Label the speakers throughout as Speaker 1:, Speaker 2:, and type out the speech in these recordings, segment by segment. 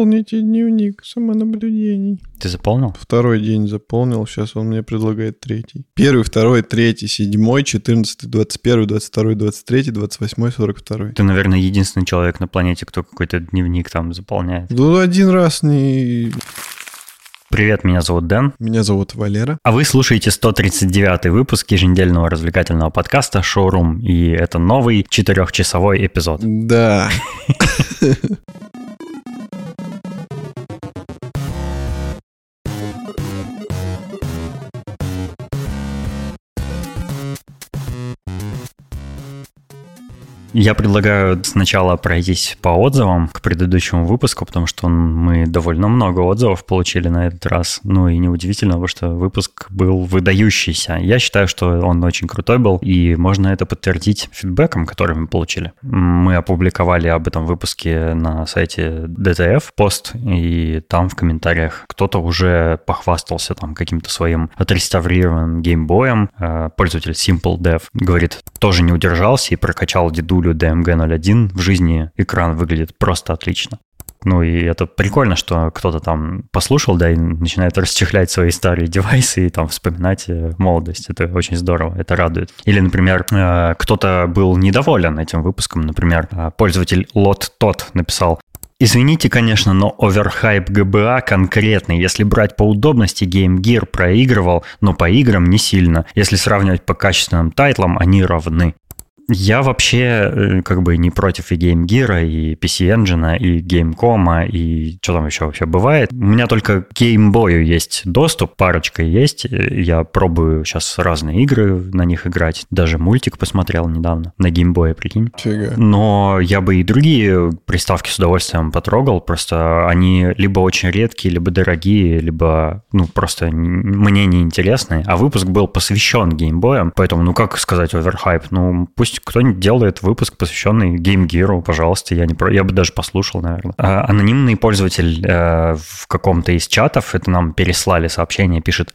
Speaker 1: Заполните дневник самонаблюдений.
Speaker 2: Ты заполнил?
Speaker 1: Второй день заполнил, сейчас он мне предлагает третий. Первый, второй, третий, седьмой, четырнадцатый, двадцать первый, двадцать второй, двадцать третий, двадцать восьмой, сорок второй.
Speaker 2: Ты, наверное, единственный человек на планете, кто какой-то дневник там заполняет.
Speaker 1: Ну, один раз не...
Speaker 2: Привет, меня зовут Дэн.
Speaker 1: Меня зовут Валера.
Speaker 2: А вы слушаете 139 выпуск еженедельного развлекательного подкаста «Шоурум». И это новый четырехчасовой эпизод.
Speaker 1: Да.
Speaker 2: Я предлагаю сначала пройтись по отзывам к предыдущему выпуску, потому что мы довольно много отзывов получили на этот раз. Ну и неудивительно, потому что выпуск был выдающийся. Я считаю, что он очень крутой был, и можно это подтвердить фидбэком, который мы получили. Мы опубликовали об этом выпуске на сайте DTF пост, и там в комментариях кто-то уже похвастался там каким-то своим отреставрированным геймбоем. Э, пользователь Simple Dev говорит, тоже не удержался и прокачал деду Дулю DMG01 в жизни экран выглядит просто отлично. Ну и это прикольно, что кто-то там послушал, да, и начинает расчехлять свои старые девайсы и там вспоминать э, молодость. Это очень здорово, это радует. Или, например, э, кто-то был недоволен этим выпуском. Например, э, пользователь Лот Тот написал, Извините, конечно, но оверхайп ГБА конкретный. Если брать по удобности, Game Gear проигрывал, но по играм не сильно. Если сравнивать по качественным тайтлам, они равны. Я вообще э, как бы не против и Game Gear, и PC Engine, и Gamecom, и что там еще вообще бывает. У меня только к Game Boy есть доступ, парочка есть. Я пробую сейчас разные игры на них играть. Даже мультик посмотрел недавно на Game Boy, прикинь.
Speaker 1: Фига.
Speaker 2: Но я бы и другие приставки с удовольствием потрогал. Просто они либо очень редкие, либо дорогие, либо ну просто мне не интересны. А выпуск был посвящен геймбоям, поэтому ну как сказать оверхайп? Ну пусть кто-нибудь делает выпуск, посвященный Game Gear, пожалуйста, я, не про... я бы даже послушал, наверное. А, анонимный пользователь э, в каком-то из чатов, это нам переслали сообщение, пишет,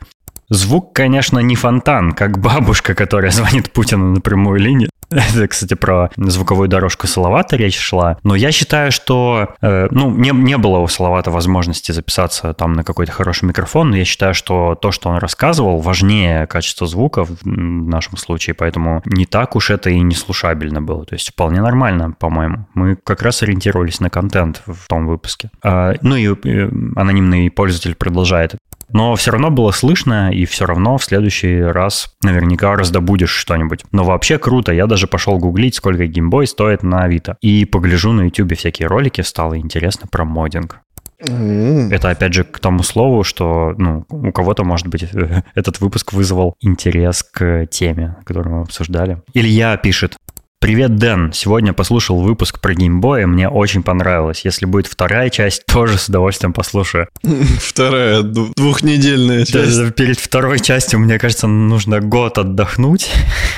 Speaker 2: Звук, конечно, не фонтан, как бабушка, которая звонит Путину на прямую линию. Это, кстати, про звуковую дорожку Салавата речь шла. Но я считаю, что э, ну, не, не было у Салавата возможности записаться там на какой-то хороший микрофон, но я считаю, что то, что он рассказывал, важнее качества звука в нашем случае, поэтому не так уж это и не слушабельно было. То есть вполне нормально, по-моему. Мы как раз ориентировались на контент в том выпуске. А, ну и э, анонимный пользователь продолжает. Но все равно было слышно, и все равно в следующий раз наверняка раздобудешь что-нибудь. Но вообще круто. Я даже пошел гуглить, сколько геймбой стоит на Авито. И погляжу на YouTube всякие ролики, стало интересно про моддинг. Это опять же к тому слову, что ну, у кого-то, может быть, этот выпуск вызвал интерес к теме, которую мы обсуждали. Илья пишет, Привет, Дэн. Сегодня послушал выпуск про геймбой, мне очень понравилось. Если будет вторая часть, тоже с удовольствием послушаю.
Speaker 1: Вторая, двухнедельная часть.
Speaker 2: Перед второй частью, мне кажется, нужно год отдохнуть.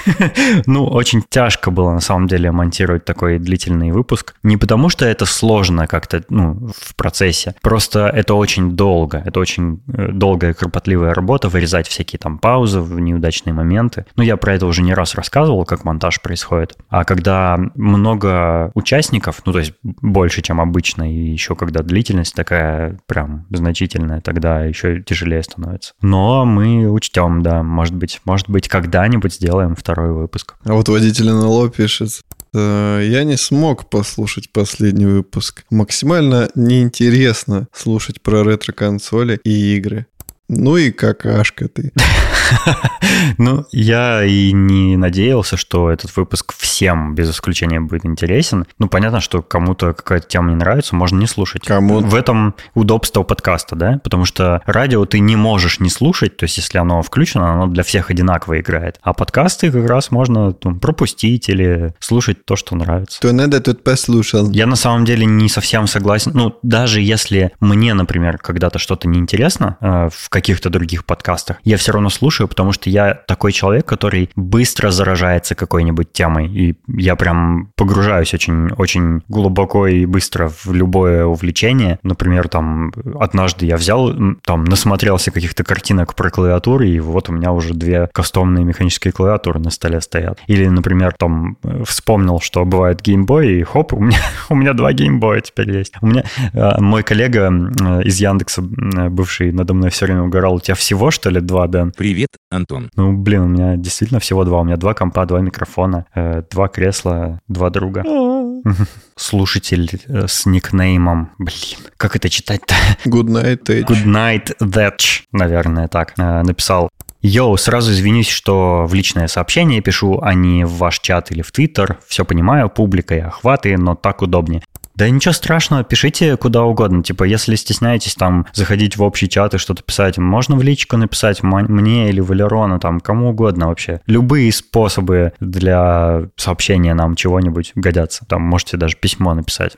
Speaker 2: ну, очень тяжко было, на самом деле, монтировать такой длительный выпуск. Не потому, что это сложно как-то, ну, в процессе. Просто это очень долго. Это очень э, долгая, кропотливая работа, вырезать всякие там паузы неудачные моменты. Ну, я про это уже не раз рассказывал, как монтаж происходит. А когда много участников, ну то есть больше, чем обычно, и еще когда длительность такая прям значительная, тогда еще тяжелее становится. Но мы учтем, да, может быть, может быть, когда-нибудь сделаем второй выпуск.
Speaker 1: А вот водитель НЛО пишет, я не смог послушать последний выпуск. Максимально неинтересно слушать про ретро-консоли и игры. Ну и какашка ты.
Speaker 2: Ну, я и не надеялся, что этот выпуск всем, без исключения, будет интересен. Ну, понятно, что кому-то какая-то тема не нравится, можно не слушать.
Speaker 1: Кому?
Speaker 2: В этом удобство подкаста, да? Потому что радио ты не можешь не слушать, то есть если оно включено, оно для всех одинаково играет. А подкасты как раз можно там, пропустить или слушать то, что нравится.
Speaker 1: То надо, тут послушал.
Speaker 2: Я на самом деле не совсем согласен. Ну, даже если мне, например, когда-то что-то неинтересно э, в каких-то других подкастах, я все равно слушаю, слушаю, потому что я такой человек, который быстро заражается какой-нибудь темой, и я прям погружаюсь очень, очень глубоко и быстро в любое увлечение. Например, там, однажды я взял, там, насмотрелся каких-то картинок про клавиатуры, и вот у меня уже две кастомные механические клавиатуры на столе стоят. Или, например, там, вспомнил, что бывает геймбой, и хоп, у меня, у меня два геймбоя теперь есть. У меня э, мой коллега э, из Яндекса, бывший надо мной все время угорал, у тебя всего, что ли, два, Дэн?
Speaker 3: Привет, Антон.
Speaker 2: Ну, блин, у меня действительно всего два. У меня два компа, два микрофона, э, два кресла, два друга. Слушатель э, с никнеймом, блин, как это читать-то?
Speaker 1: Good night, Edge.
Speaker 2: Good night, Thatch, наверное, так, э, написал. Йоу, сразу извинюсь, что в личное сообщение пишу, а не в ваш чат или в Твиттер. Все понимаю, публика и охваты, но так удобнее. Да ничего страшного, пишите куда угодно. Типа, если стесняетесь там заходить в общий чат и что-то писать, можно в личку написать мне или Валерону, там, кому угодно вообще. Любые способы для сообщения нам чего-нибудь годятся. Там можете даже письмо написать.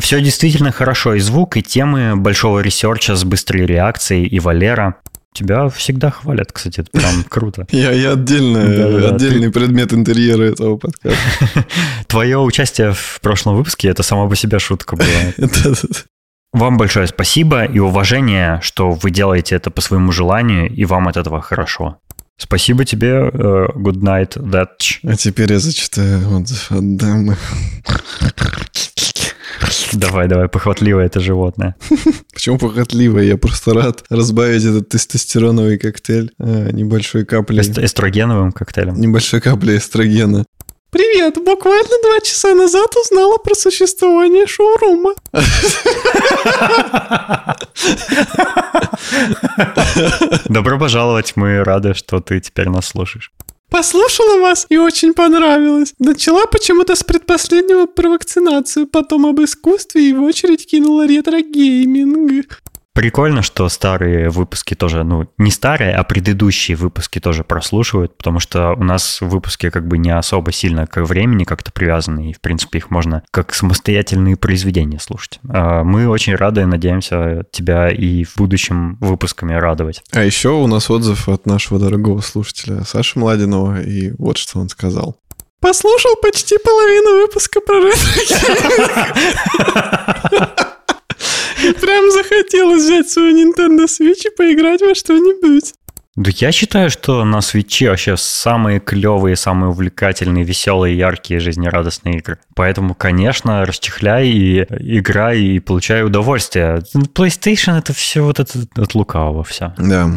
Speaker 2: Все действительно хорошо, и звук, и темы большого ресерча с быстрой реакцией, и Валера. Тебя всегда хвалят, кстати, это прям круто.
Speaker 1: Я, я отдельно, Да-да-да, отдельный ты... предмет интерьера этого подкаста.
Speaker 2: Твое участие в прошлом выпуске, это сама по себе шутка была. Вам большое спасибо и уважение, что вы делаете это по своему желанию, и вам от этого хорошо. Спасибо тебе, uh, good night, Dutch.
Speaker 1: А теперь я зачитаю отзыв от дамы.
Speaker 2: Давай, давай, похватливое это животное.
Speaker 1: Почему похотливое? Я просто рад разбавить этот тестостероновый коктейль э, небольшой каплей.
Speaker 2: эстрогеновым коктейлем.
Speaker 1: Небольшой каплей эстрогена. Привет, буквально два часа назад узнала про существование шоурума.
Speaker 2: Добро пожаловать, мы рады, что ты теперь нас слушаешь.
Speaker 1: Послушала вас и очень понравилось. Начала почему-то с предпоследнего про вакцинацию, потом об искусстве и в очередь кинула ретро-гейминг.
Speaker 2: Прикольно, что старые выпуски тоже, ну, не старые, а предыдущие выпуски тоже прослушивают, потому что у нас выпуски как бы не особо сильно к времени как-то привязаны, и, в принципе, их можно как самостоятельные произведения слушать. А мы очень рады и надеемся тебя и в будущем выпусками радовать.
Speaker 1: А еще у нас отзыв от нашего дорогого слушателя Саши Младинова, и вот что он сказал. Послушал почти половину выпуска про ретро Прям захотелось взять свою Nintendo Switch и поиграть во что-нибудь.
Speaker 2: Да я считаю, что на свече вообще самые клевые, самые увлекательные, веселые, яркие, жизнерадостные игры. Поэтому, конечно, расчехляй и играй и получай удовольствие. PlayStation это все вот это от лукавого все.
Speaker 1: Да.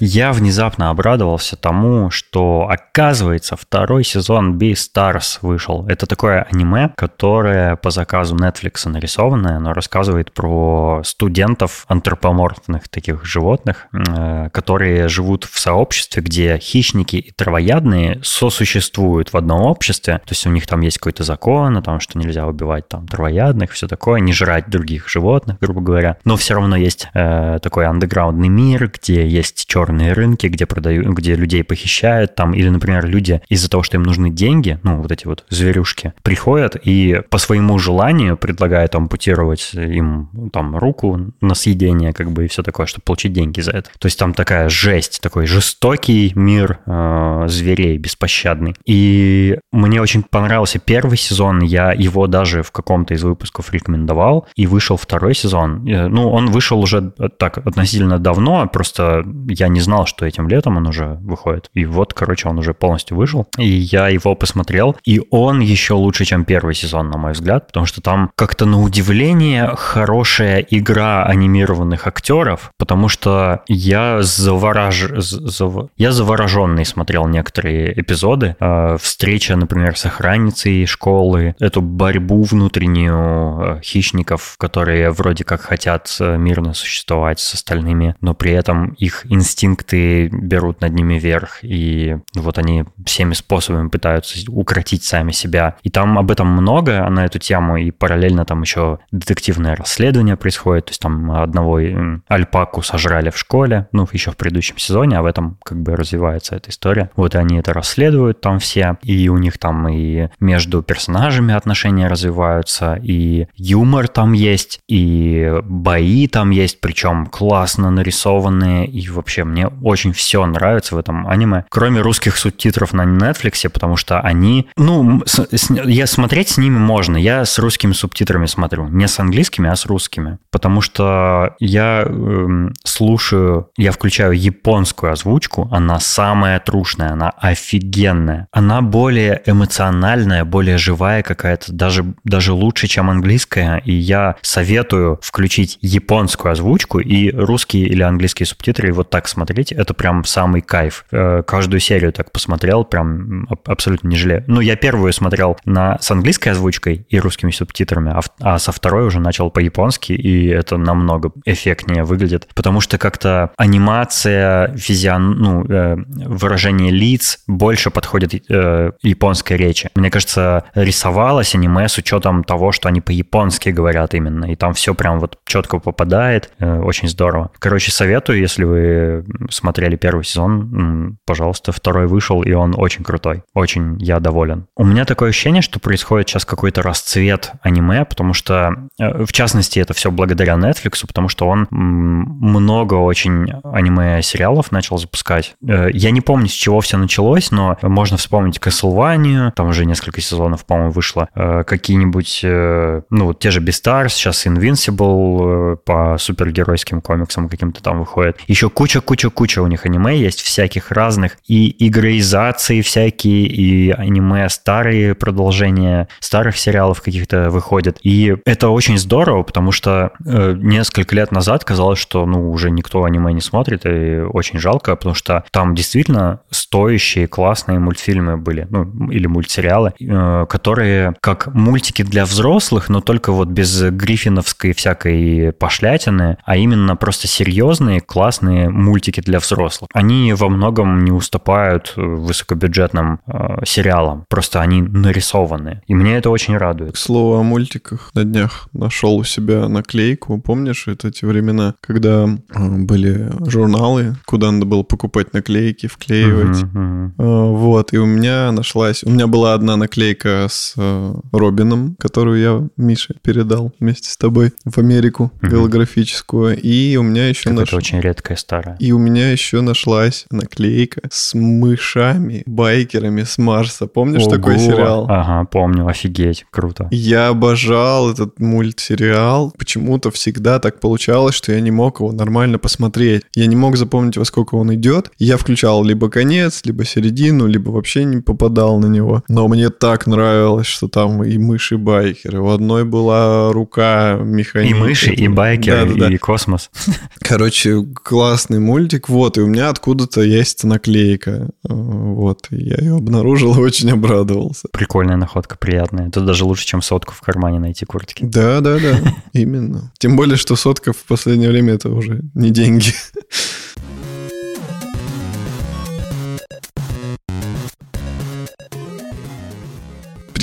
Speaker 2: Я внезапно обрадовался тому, что, оказывается, второй сезон Beastars вышел. Это такое аниме, которое по заказу Netflix нарисованное, оно рассказывает про студентов антропоморфных таких животных, э, которые живут в сообществе, где хищники и травоядные сосуществуют в одном обществе. То есть у них там есть какой-то закон о том, что нельзя убивать там травоядных, все такое, не жрать других животных, грубо говоря. Но все равно есть э, такой андеграундный мир, где есть черные черные рынки, где продают, где людей похищают, там, или, например, люди из-за того, что им нужны деньги, ну, вот эти вот зверюшки, приходят и по своему желанию предлагают ампутировать им там руку на съедение, как бы, и все такое, чтобы получить деньги за это. То есть там такая жесть, такой жестокий мир э, зверей, беспощадный. И мне очень понравился первый сезон, я его даже в каком-то из выпусков рекомендовал, и вышел второй сезон. Э, ну, он вышел уже так относительно давно, просто я не не знал, что этим летом он уже выходит. И вот, короче, он уже полностью вышел. И я его посмотрел. И он еще лучше, чем первый сезон, на мой взгляд, потому что там как-то на удивление хорошая игра анимированных актеров, потому что я заворож... Зав... я завороженный смотрел некоторые эпизоды. Э, встреча, например, с охранницей школы, эту борьбу внутреннюю э, хищников, которые вроде как хотят э, мирно существовать с остальными, но при этом их инстинкт инстинкты берут над ними верх, и вот они всеми способами пытаются укротить сами себя. И там об этом много на эту тему, и параллельно там еще детективное расследование происходит, то есть там одного альпаку сожрали в школе, ну, еще в предыдущем сезоне, а в этом как бы развивается эта история. Вот они это расследуют там все, и у них там и между персонажами отношения развиваются, и юмор там есть, и бои там есть, причем классно нарисованные, и вообще мне очень все нравится в этом аниме, кроме русских субтитров на Netflix, потому что они, ну, с, с, я смотреть с ними можно, я с русскими субтитрами смотрю, не с английскими, а с русскими, потому что я э, слушаю, я включаю японскую озвучку, она самая трушная, она офигенная, она более эмоциональная, более живая какая-то, даже, даже лучше, чем английская, и я советую включить японскую озвучку и русские или английские субтитры, и вот так смотреть, это прям самый кайф. Э, каждую серию так посмотрел, прям абсолютно не жалею. Ну, я первую смотрел на, с английской озвучкой и русскими субтитрами, а, а со второй уже начал по-японски, и это намного эффектнее выглядит, потому что как-то анимация, физион, ну, э, выражение лиц больше подходит э, японской речи. Мне кажется, рисовалось аниме с учетом того, что они по-японски говорят именно, и там все прям вот четко попадает, очень здорово. Короче, советую, если вы смотрели первый сезон, пожалуйста, второй вышел, и он очень крутой, очень я доволен. У меня такое ощущение, что происходит сейчас какой-то расцвет аниме, потому что, э, в частности, это все благодаря Netflix, потому что он много очень аниме-сериалов начал запускать. Э, я не помню, с чего все началось, но можно вспомнить Castlevania, там уже несколько сезонов, по-моему, вышло, э, какие-нибудь, ну, те же Beastars, сейчас Invincible по супергеройским комиксам каким-то там выходит. Еще куча-куча-куча у них аниме есть, всяких разных, и игроизации всякие, и аниме старые продолжения старых сериалов каких-то выходят. И это очень здорово, потому что э, несколько лет назад казалось, что ну уже никто аниме не смотрит, и очень жалко, потому что там действительно стоящие классные мультфильмы были, ну или мультсериалы, э, которые как мультики для взрослых, но только вот без гриффиновской всякой пошлятины, а именно просто серьезные, классные мультики для взрослых. Они во многом не уступают высокобюджетным э, сериалам, просто они нарисованы. И мне это очень радует.
Speaker 1: К слову о мультиках, на днях нашел у себя наклейку. Помнишь, это те времена, когда э, были журналы, куда надо было покупать наклейки, вклеивать. Uh-huh, uh-huh. Вот, и у меня нашлась... У меня была одна наклейка с э, Робином, которую я Мише передал вместе с тобой в Америку, uh-huh. голографическую. И у меня еще...
Speaker 2: Наш... Это очень редкая старая.
Speaker 1: И у меня еще нашлась наклейка с мышами, байкерами с Марса. Помнишь Ого. такой сериал?
Speaker 2: Ага, помню, офигеть, круто.
Speaker 1: Я обожал этот мультсериал. Почему-то всегда так получалось, что я не мог его нормально посмотреть. Я не мог запомнить, во сколько он идет. Я включал либо конец, либо середину, либо вообще не попадал на него. Но мне так нравилось, что там и мыши, и байкеры. В одной была рука механика.
Speaker 2: И мыши, и байкеры, да, да, и космос.
Speaker 1: Короче, классный мультик. Вот, и у меня откуда-то есть наклейка. Вот, я ее обнаружил и очень обрадовался.
Speaker 2: Прикольная находка, приятная. Это даже лучше, чем сотку в кармане найти куртки.
Speaker 1: Да, да, да, именно. Тем более, что сотка в последнее время это уже не деньги.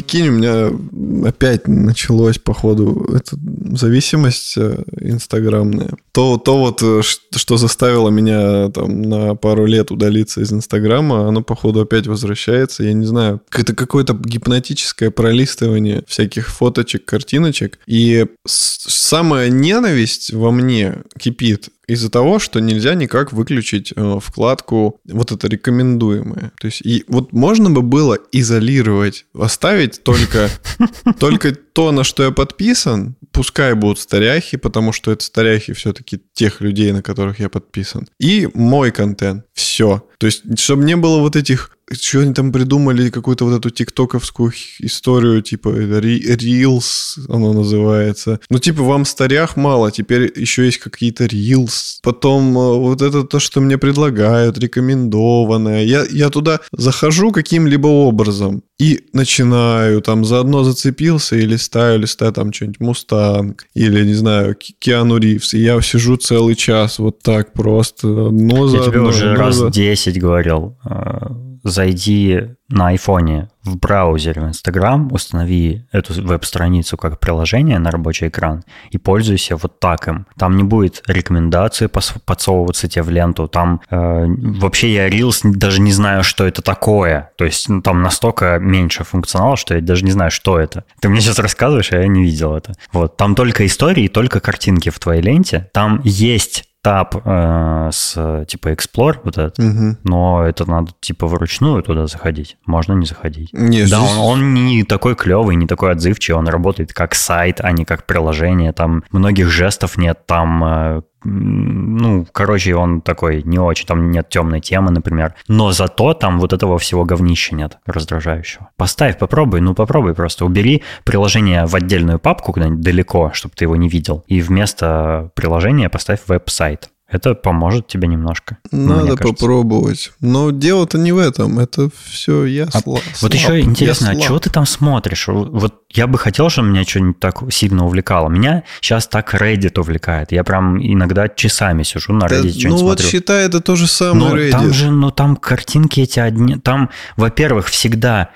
Speaker 1: Прикинь, у меня опять началось, походу, эта зависимость э, инстаграмная. То, то вот, э, что заставило меня там на пару лет удалиться из Инстаграма, оно, походу, опять возвращается. Я не знаю, это какое-то гипнотическое пролистывание всяких фоточек, картиночек. И самая ненависть во мне кипит из-за того, что нельзя никак выключить э, вкладку вот это рекомендуемое. То есть и вот можно бы было изолировать, оставить только, только то, на что я подписан, пускай будут старяхи, потому что это старяхи все-таки тех людей, на которых я подписан. И мой контент. Все. То есть, чтобы не было вот этих что они там придумали, какую-то вот эту тиктоковскую историю, типа Reels, оно называется. Ну, типа, вам старях мало, теперь еще есть какие-то Reels. Потом э, вот это то, что мне предлагают, рекомендованное. Я, я туда захожу каким-либо образом и начинаю, там, заодно зацепился и листаю, листаю там что-нибудь Мустанг или, не знаю, Киану Ривз. И я сижу целый час вот так просто, одно за
Speaker 2: Я тебе уже раз
Speaker 1: за-
Speaker 2: 10 говорил, э, зайди на айфоне в браузере в Инстаграм, установи эту веб-страницу как приложение на рабочий экран и пользуйся вот так им. Там не будет рекомендации подсовываться тебе в ленту. Там э, вообще я Reels даже не знаю, что это такое. То есть ну, там настолько меньше функционала, что я даже не знаю, что это. Ты мне сейчас рассказываешь, а я не видел это. Вот. Там только истории, только картинки в твоей ленте. Там есть таб э, с типа Explore, вот этот,
Speaker 1: Мгм.
Speaker 2: но это надо типа вручную туда заходить. Можно не заходить.
Speaker 1: Не,
Speaker 2: Да,
Speaker 1: здесь-
Speaker 2: он, он не такой клевый, не такой отзывчивый, он работает как сайт, а не как приложение. Там многих жестов нет, там, э, ну, короче, он такой не очень, там нет темной темы, например. Но зато там вот этого всего говнища нет, раздражающего. Поставь, попробуй, ну попробуй просто. Убери приложение в отдельную папку куда-нибудь далеко, чтобы ты его не видел. И вместо приложения поставь веб-сайт. Это поможет тебе немножко. ну,
Speaker 1: Надо попробовать. Но дело-то не в этом. Это все я
Speaker 2: А
Speaker 1: сла-
Speaker 2: Вот
Speaker 1: слаб,
Speaker 2: еще интересно, а
Speaker 1: слаб.
Speaker 2: чего ты там смотришь? Вот я бы хотел, чтобы меня что-нибудь так сильно увлекало. Меня сейчас так Reddit увлекает. Я прям иногда часами сижу на
Speaker 1: Да,
Speaker 2: Reddit,
Speaker 1: ну
Speaker 2: что-нибудь
Speaker 1: вот
Speaker 2: смотрю.
Speaker 1: считай, это то же самое
Speaker 2: Ну,
Speaker 1: Reddit.
Speaker 2: там же, ну, там картинки эти одни. Там, во-первых, всегда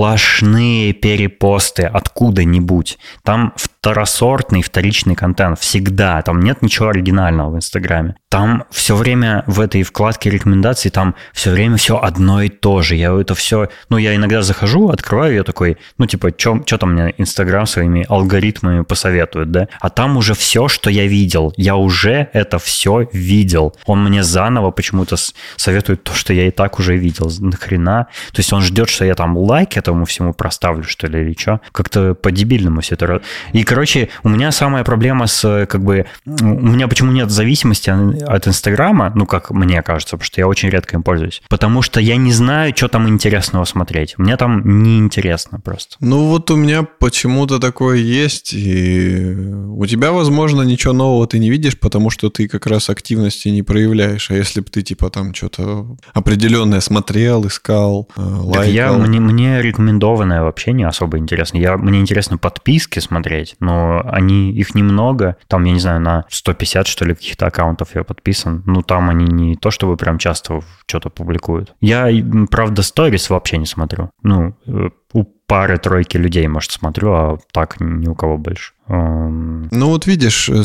Speaker 2: сплошные перепосты откуда-нибудь. Там второсортный, вторичный контент. Всегда. Там нет ничего оригинального в Инстаграме. Там все время в этой вкладке рекомендаций, там все время все одно и то же. Я это все... Ну, я иногда захожу, открываю, я такой, ну, типа, что там мне Инстаграм своими алгоритмами посоветует, да? А там уже все, что я видел. Я уже это все видел. Он мне заново почему-то советует то, что я и так уже видел. Нахрена? То есть он ждет, что я там лайк этому всему проставлю, что ли, или что? Как-то по-дебильному все это. И, короче, у меня самая проблема с, э, как бы, у меня почему нет зависимости от Инстаграма, ну, как мне кажется, потому что я очень редко им пользуюсь. Потому что я не знаю, что там интересного смотреть. Мне там неинтересно просто.
Speaker 1: Ну вот у меня почему-то такое есть, и у тебя, возможно, ничего нового ты не видишь, потому что ты как раз активности не проявляешь. А если бы ты типа там что-то определенное смотрел, искал, э,
Speaker 2: Так
Speaker 1: лайкал.
Speaker 2: я, мне, мне рекомендованное вообще не особо интересно. Я, мне интересно подписки смотреть, но они, их немного. Там, я не знаю, на 150, что ли, каких-то аккаунтов я подписан. Ну, там они не то, чтобы прям часто что-то публикуют. Я, правда, сторис вообще не смотрю. Ну, э, у пары-тройки людей, может, смотрю, а так ни у кого больше.
Speaker 1: Ну вот видишь, э,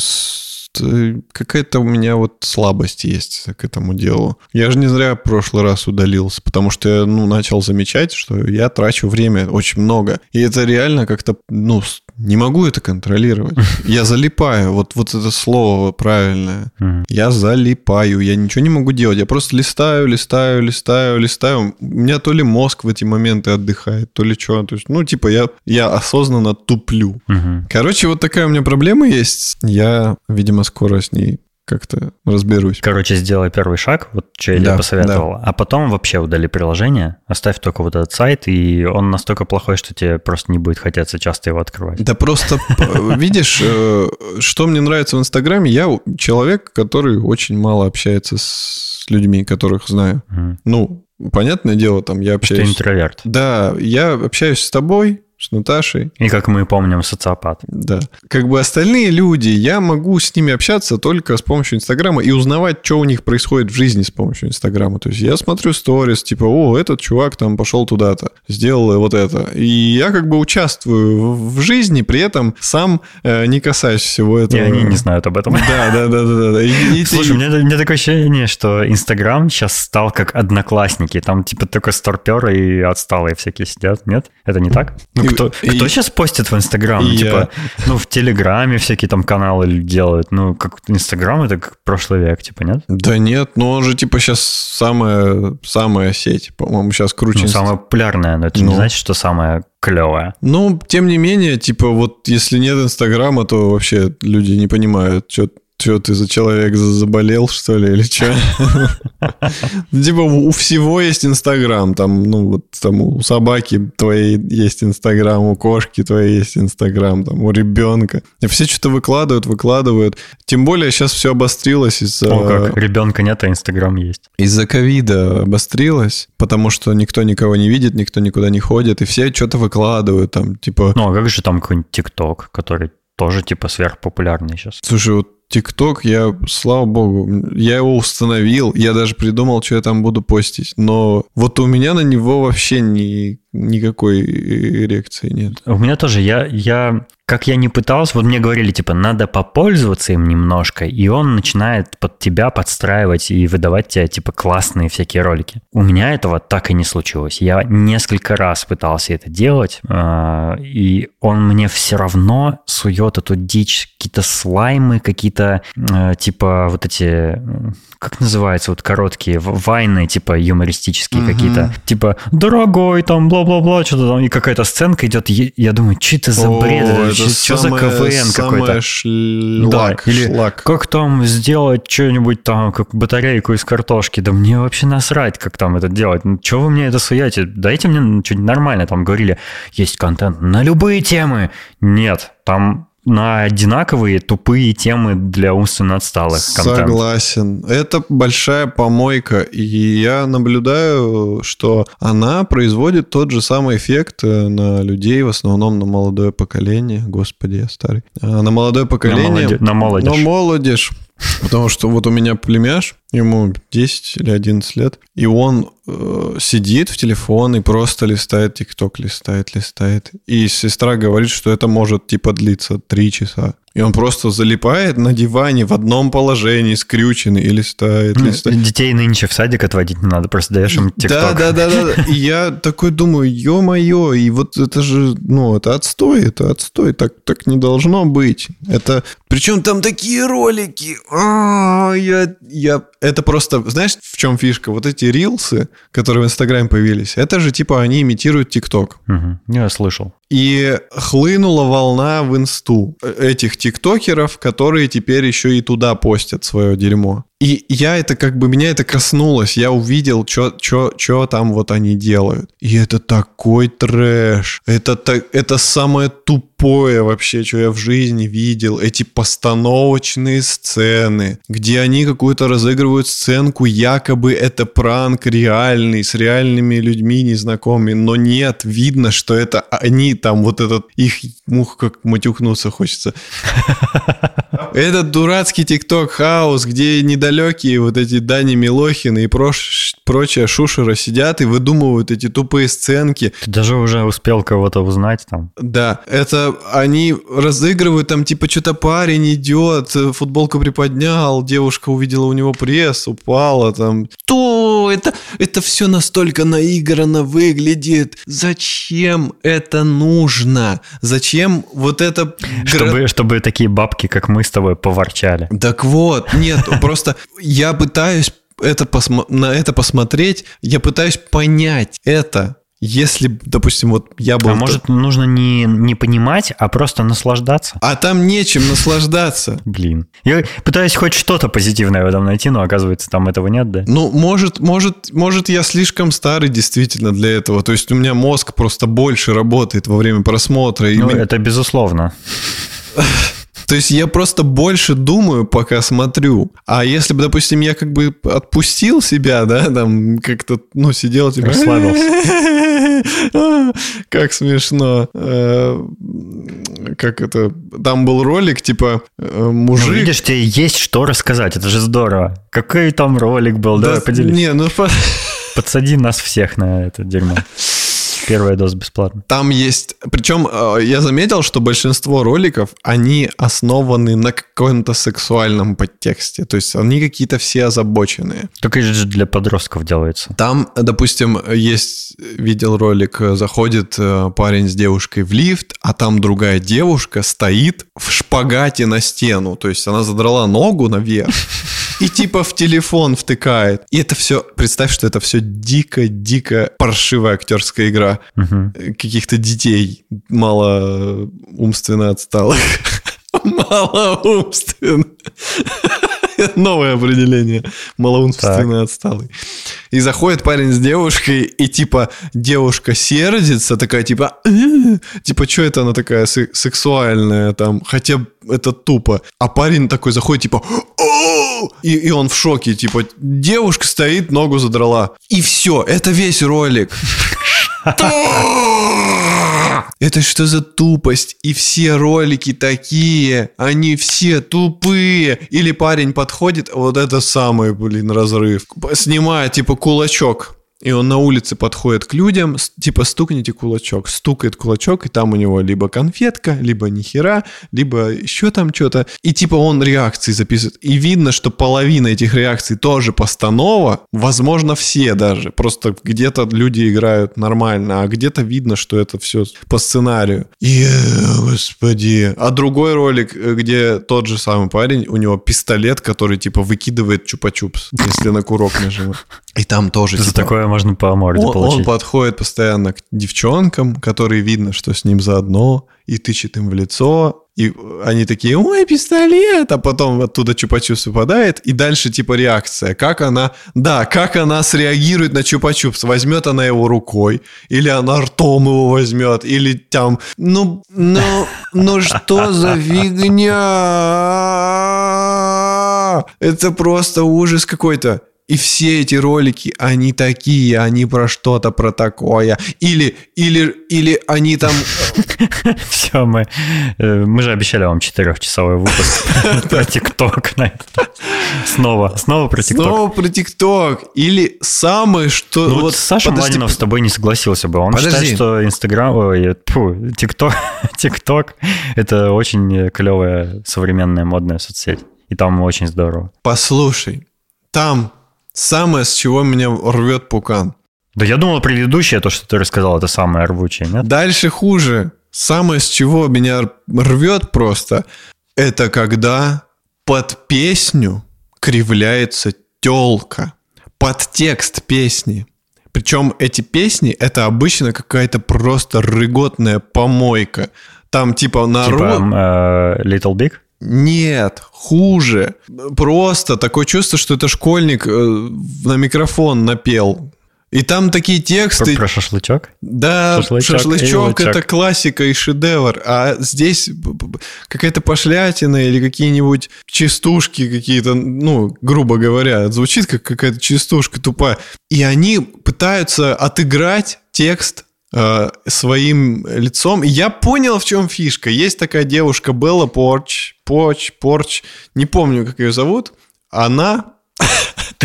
Speaker 1: э, какая-то у меня вот слабость есть к этому делу. Я же не зря в прошлый раз удалился, потому что я ну, начал замечать, что я трачу время очень много. И это реально как-то, ну, не могу это контролировать. Я залипаю, вот, вот это слово правильное. Я залипаю, я ничего не могу делать. Я просто листаю, листаю, листаю, листаю. У меня то ли мозг в эти моменты отдыхает, то ли что. То есть, ну, типа, я, я осознанно туплю. Короче, вот такая у меня проблема есть. Я, видимо, скоро с ней как-то разберусь.
Speaker 2: Короче, сделай первый шаг, вот что я
Speaker 1: Да,
Speaker 2: тебе посоветовал, а потом вообще удали приложение, оставь только вот этот сайт, и он настолько плохой, что тебе просто не будет хотеться часто его открывать.
Speaker 1: Да просто, видишь, э, что мне нравится в Инстаграме, я человек, который очень мало общается с людьми, которых знаю. Ну, понятное дело, там я
Speaker 2: Ты
Speaker 1: общаюсь...
Speaker 2: интроверт.
Speaker 1: Да, я общаюсь с тобой, с Наташей,
Speaker 2: И как мы помним, социопат.
Speaker 1: да. Как бы остальные люди, я могу с ними общаться только с помощью Инстаграма и узнавать, что у них происходит в жизни с помощью Инстаграма. То есть я смотрю сторис, типа, о, этот чувак там пошел туда-то, сделал вот это. И я как бы участвую в жизни, при этом сам э, не касаюсь всего
Speaker 2: И
Speaker 1: этого.
Speaker 2: они не знают об этом.
Speaker 1: Да, да, да, да, да. И- и
Speaker 2: Слушай, у меня, у меня такое ощущение, что Инстаграм сейчас стал как одноклассники. Там типа только старперы и отсталые всякие сидят. Нет? Это не так? Ну,
Speaker 1: И-
Speaker 2: кто,
Speaker 1: и-
Speaker 2: кто сейчас постит в Инстаграм? Ну, типа, ну, в Телеграме всякие там каналы делают. Ну, как Инстаграм это как прошлый век, типа, нет?
Speaker 1: Да нет, но он же типа сейчас самая, самая сеть. По-моему, сейчас круче.
Speaker 2: Ну, самая популярная, но это
Speaker 1: Ну.
Speaker 2: не значит, что самая клевая.
Speaker 1: Ну, тем не менее, типа, вот если нет Инстаграма, то вообще люди не понимают, что Что, ты за человек заболел, что ли, или что? Типа у всего есть Инстаграм. Там, ну, вот там у собаки твоей есть Инстаграм, у кошки твоей есть Инстаграм, там у ребенка. Все что-то выкладывают, выкладывают. Тем более сейчас все обострилось из-за...
Speaker 2: О, как ребенка нет, а Инстаграм есть.
Speaker 1: Из-за ковида обострилось, потому что никто никого не видит, никто никуда не ходит, и все что-то выкладывают там, типа...
Speaker 2: Ну, а как же там какой-нибудь ТикТок, который тоже типа сверхпопулярный сейчас?
Speaker 1: Слушай, вот ТикТок, я, слава богу, я его установил, я даже придумал, что я там буду постить, но вот у меня на него вообще ни, никакой эрекции нет.
Speaker 2: У меня тоже, я, я как я не пытался, вот мне говорили, типа, надо попользоваться им немножко, и он начинает под тебя подстраивать и выдавать тебе, типа, классные всякие ролики. У меня этого так и не случилось. Я несколько раз пытался это делать, а, и он мне все равно сует эту дичь, какие-то слаймы, какие-то, а, типа, вот эти, как называется, вот короткие вайны, типа, юмористические угу. какие-то, типа, дорогой, там, бла-бла-бла, что-то там, и какая-то сценка идет, я думаю, что это за бред?
Speaker 1: это что за КВН какой-то? Шлак,
Speaker 2: да, или шлак. как там сделать что-нибудь там, как батарейку из картошки? Да мне вообще насрать, как там это делать. Ну, чего вы мне это суете? Дайте мне что-нибудь нормальное. Там говорили, есть контент на любые темы. Нет, там на одинаковые тупые темы для умственно отсталых.
Speaker 1: Контент. Согласен. Это большая помойка, и я наблюдаю, что она производит тот же самый эффект э, на людей, в основном на молодое поколение. Господи, я старый. А на молодое поколение.
Speaker 2: На, молодежь.
Speaker 1: На молодежь. Потому что вот у меня племяш, ему 10 или 11 лет, и он э, сидит в телефон и просто листает ТикТок, листает, листает. И сестра говорит, что это может типа длиться 3 часа. И он просто залипает на диване в одном положении, скрюченный, и листает, листает.
Speaker 2: Детей нынче в садик отводить не надо, просто даешь им ТикТок.
Speaker 1: Да, да, да, да. И я такой думаю, ё-моё, и вот это же, ну, это отстой, это отстой, так, так не должно быть. Это, причем там такие ролики, а, я, я, это просто, знаешь, в чем фишка? Вот эти рилсы, которые в Инстаграме появились, это же типа они имитируют ТикТок.
Speaker 2: Угу. Я слышал.
Speaker 1: И хлынула волна в инсту этих тиктокеров, которые теперь еще и туда постят свое дерьмо. И я это как бы, меня это коснулось, я увидел, что там вот они делают. И это такой трэш. Это, так, это самое тупое вообще, что я в жизни видел. Эти постановочные сцены, где они какую-то разыгрывают сценку, якобы это пранк реальный, с реальными людьми незнакомыми. Но нет, видно, что это они там, вот этот их, мух, как матюкнуться хочется. Этот дурацкий тикток хаус, где недалекие вот эти Дани Милохины и прош, прочая шушера сидят и выдумывают эти тупые сценки.
Speaker 2: Ты даже уже успел кого-то узнать там.
Speaker 1: Да, это они разыгрывают там типа что-то парень идет, футболку приподнял, девушка увидела у него пресс, упала там. То это, это все настолько наигранно выглядит. Зачем это нужно? Зачем вот это...
Speaker 2: Чтобы, чтобы такие бабки, как мы с тобой поворчали.
Speaker 1: Так вот, нет, просто я пытаюсь это посмо- на это посмотреть, я пытаюсь понять это. Если, допустим, вот я был...
Speaker 2: А может, нужно не, не понимать, а просто наслаждаться?
Speaker 1: А там нечем наслаждаться.
Speaker 2: Блин. Я пытаюсь хоть что-то позитивное в этом найти, но оказывается, там этого нет, да?
Speaker 1: Ну, может, может, может, я слишком старый действительно для этого. То есть у меня мозг просто больше работает во время просмотра.
Speaker 2: Ну, это безусловно.
Speaker 1: То есть я просто больше думаю, пока смотрю. А если бы, допустим, я как бы отпустил себя, да, там как-то, ну, сидел, типа...
Speaker 2: Расслабился.
Speaker 1: Как смешно. Э, как это... Там был ролик, типа, э, мужик... Ну,
Speaker 2: видишь, тебе есть что рассказать, это же здорово. Какой там ролик был, давай поделись.
Speaker 1: Не, ну...
Speaker 2: Подсади нас всех на это дерьмо. Первая доза бесплатно.
Speaker 1: Там есть... Причем э, я заметил, что большинство роликов, они основаны на каком-то сексуальном подтексте. То есть они какие-то все озабоченные.
Speaker 2: Только же для подростков делается.
Speaker 1: Там, допустим, есть... Видел ролик, заходит э, парень с девушкой в лифт, а там другая девушка стоит в шпагате на стену. То есть она задрала ногу наверх и типа в телефон втыкает. И это все, представь, что это все дико-дико паршивая актерская игра угу. каких-то детей мало умственно отсталых. Малоумственно. Новое определение. Малоумственно отсталый. И заходит парень с девушкой, и типа девушка сердится, такая типа, «Э, типа, что это она такая сексуальная там, хотя это тупо. А парень такой заходит, типа, и, и он в шоке, типа, девушка стоит, ногу задрала. И все, это весь ролик. Это что за тупость? И все ролики такие, они все тупые. Или парень подходит, вот это самый, блин, разрыв. Снимает, типа, кулачок и он на улице подходит к людям, типа стукните кулачок, стукает кулачок, и там у него либо конфетка, либо нихера, либо еще там что-то. И типа он реакции записывает. И видно, что половина этих реакций тоже постанова, возможно, все даже. Просто где-то люди играют нормально, а где-то видно, что это все по сценарию. И, господи. А другой ролик, э, где тот же самый парень, у него пистолет, который типа выкидывает чупа-чупс, если на курок нажимать. И там тоже...
Speaker 2: За типа, такое можно по морде
Speaker 1: он,
Speaker 2: получить.
Speaker 1: Он подходит постоянно к девчонкам, которые видно, что с ним заодно, и тычет им в лицо, и они такие, ой, пистолет, а потом оттуда чупа-чупс выпадает, и дальше типа реакция, как она, да, как она среагирует на чупа-чупс, возьмет она его рукой, или она ртом его возьмет, или там, ну, ну, ну что за фигня? Это просто ужас какой-то. И все эти ролики, они такие, они про что-то, про такое. Или, или, или они там...
Speaker 2: Все, мы, э, мы же обещали вам четырехчасовой выпуск про ТикТок. Снова, снова про ТикТок.
Speaker 1: Снова про ТикТок. Или самое, что...
Speaker 2: Ну, вот Саша Младинов с тобой не согласился бы. Он считает, что Инстаграм... ТикТок, ТикТок — это очень клевая современная модная соцсеть. И там очень здорово.
Speaker 1: Послушай, там Самое, с чего меня рвет пукан.
Speaker 2: Да я думал, предыдущее, то, что ты рассказал, это самое рвучее, нет?
Speaker 1: Дальше хуже. Самое, с чего меня рвет просто, это когда под песню кривляется телка. Под текст песни. Причем эти песни это обычно какая-то просто рыготная помойка. Там типа народ...
Speaker 2: Типа uh, Little Big?
Speaker 1: Нет, хуже. Просто такое чувство, что это школьник э, на микрофон напел. И там такие тексты...
Speaker 2: Про, про шашлычок?
Speaker 1: Да, шашлычок, шашлычок это классика и шедевр. А здесь какая-то пошлятина или какие-нибудь частушки какие-то, ну, грубо говоря, звучит как какая-то частушка тупая. И они пытаются отыграть текст Э, своим лицом. И я понял, в чем фишка. Есть такая девушка Белла Порч, Порч, Порч, не помню, как ее зовут. Она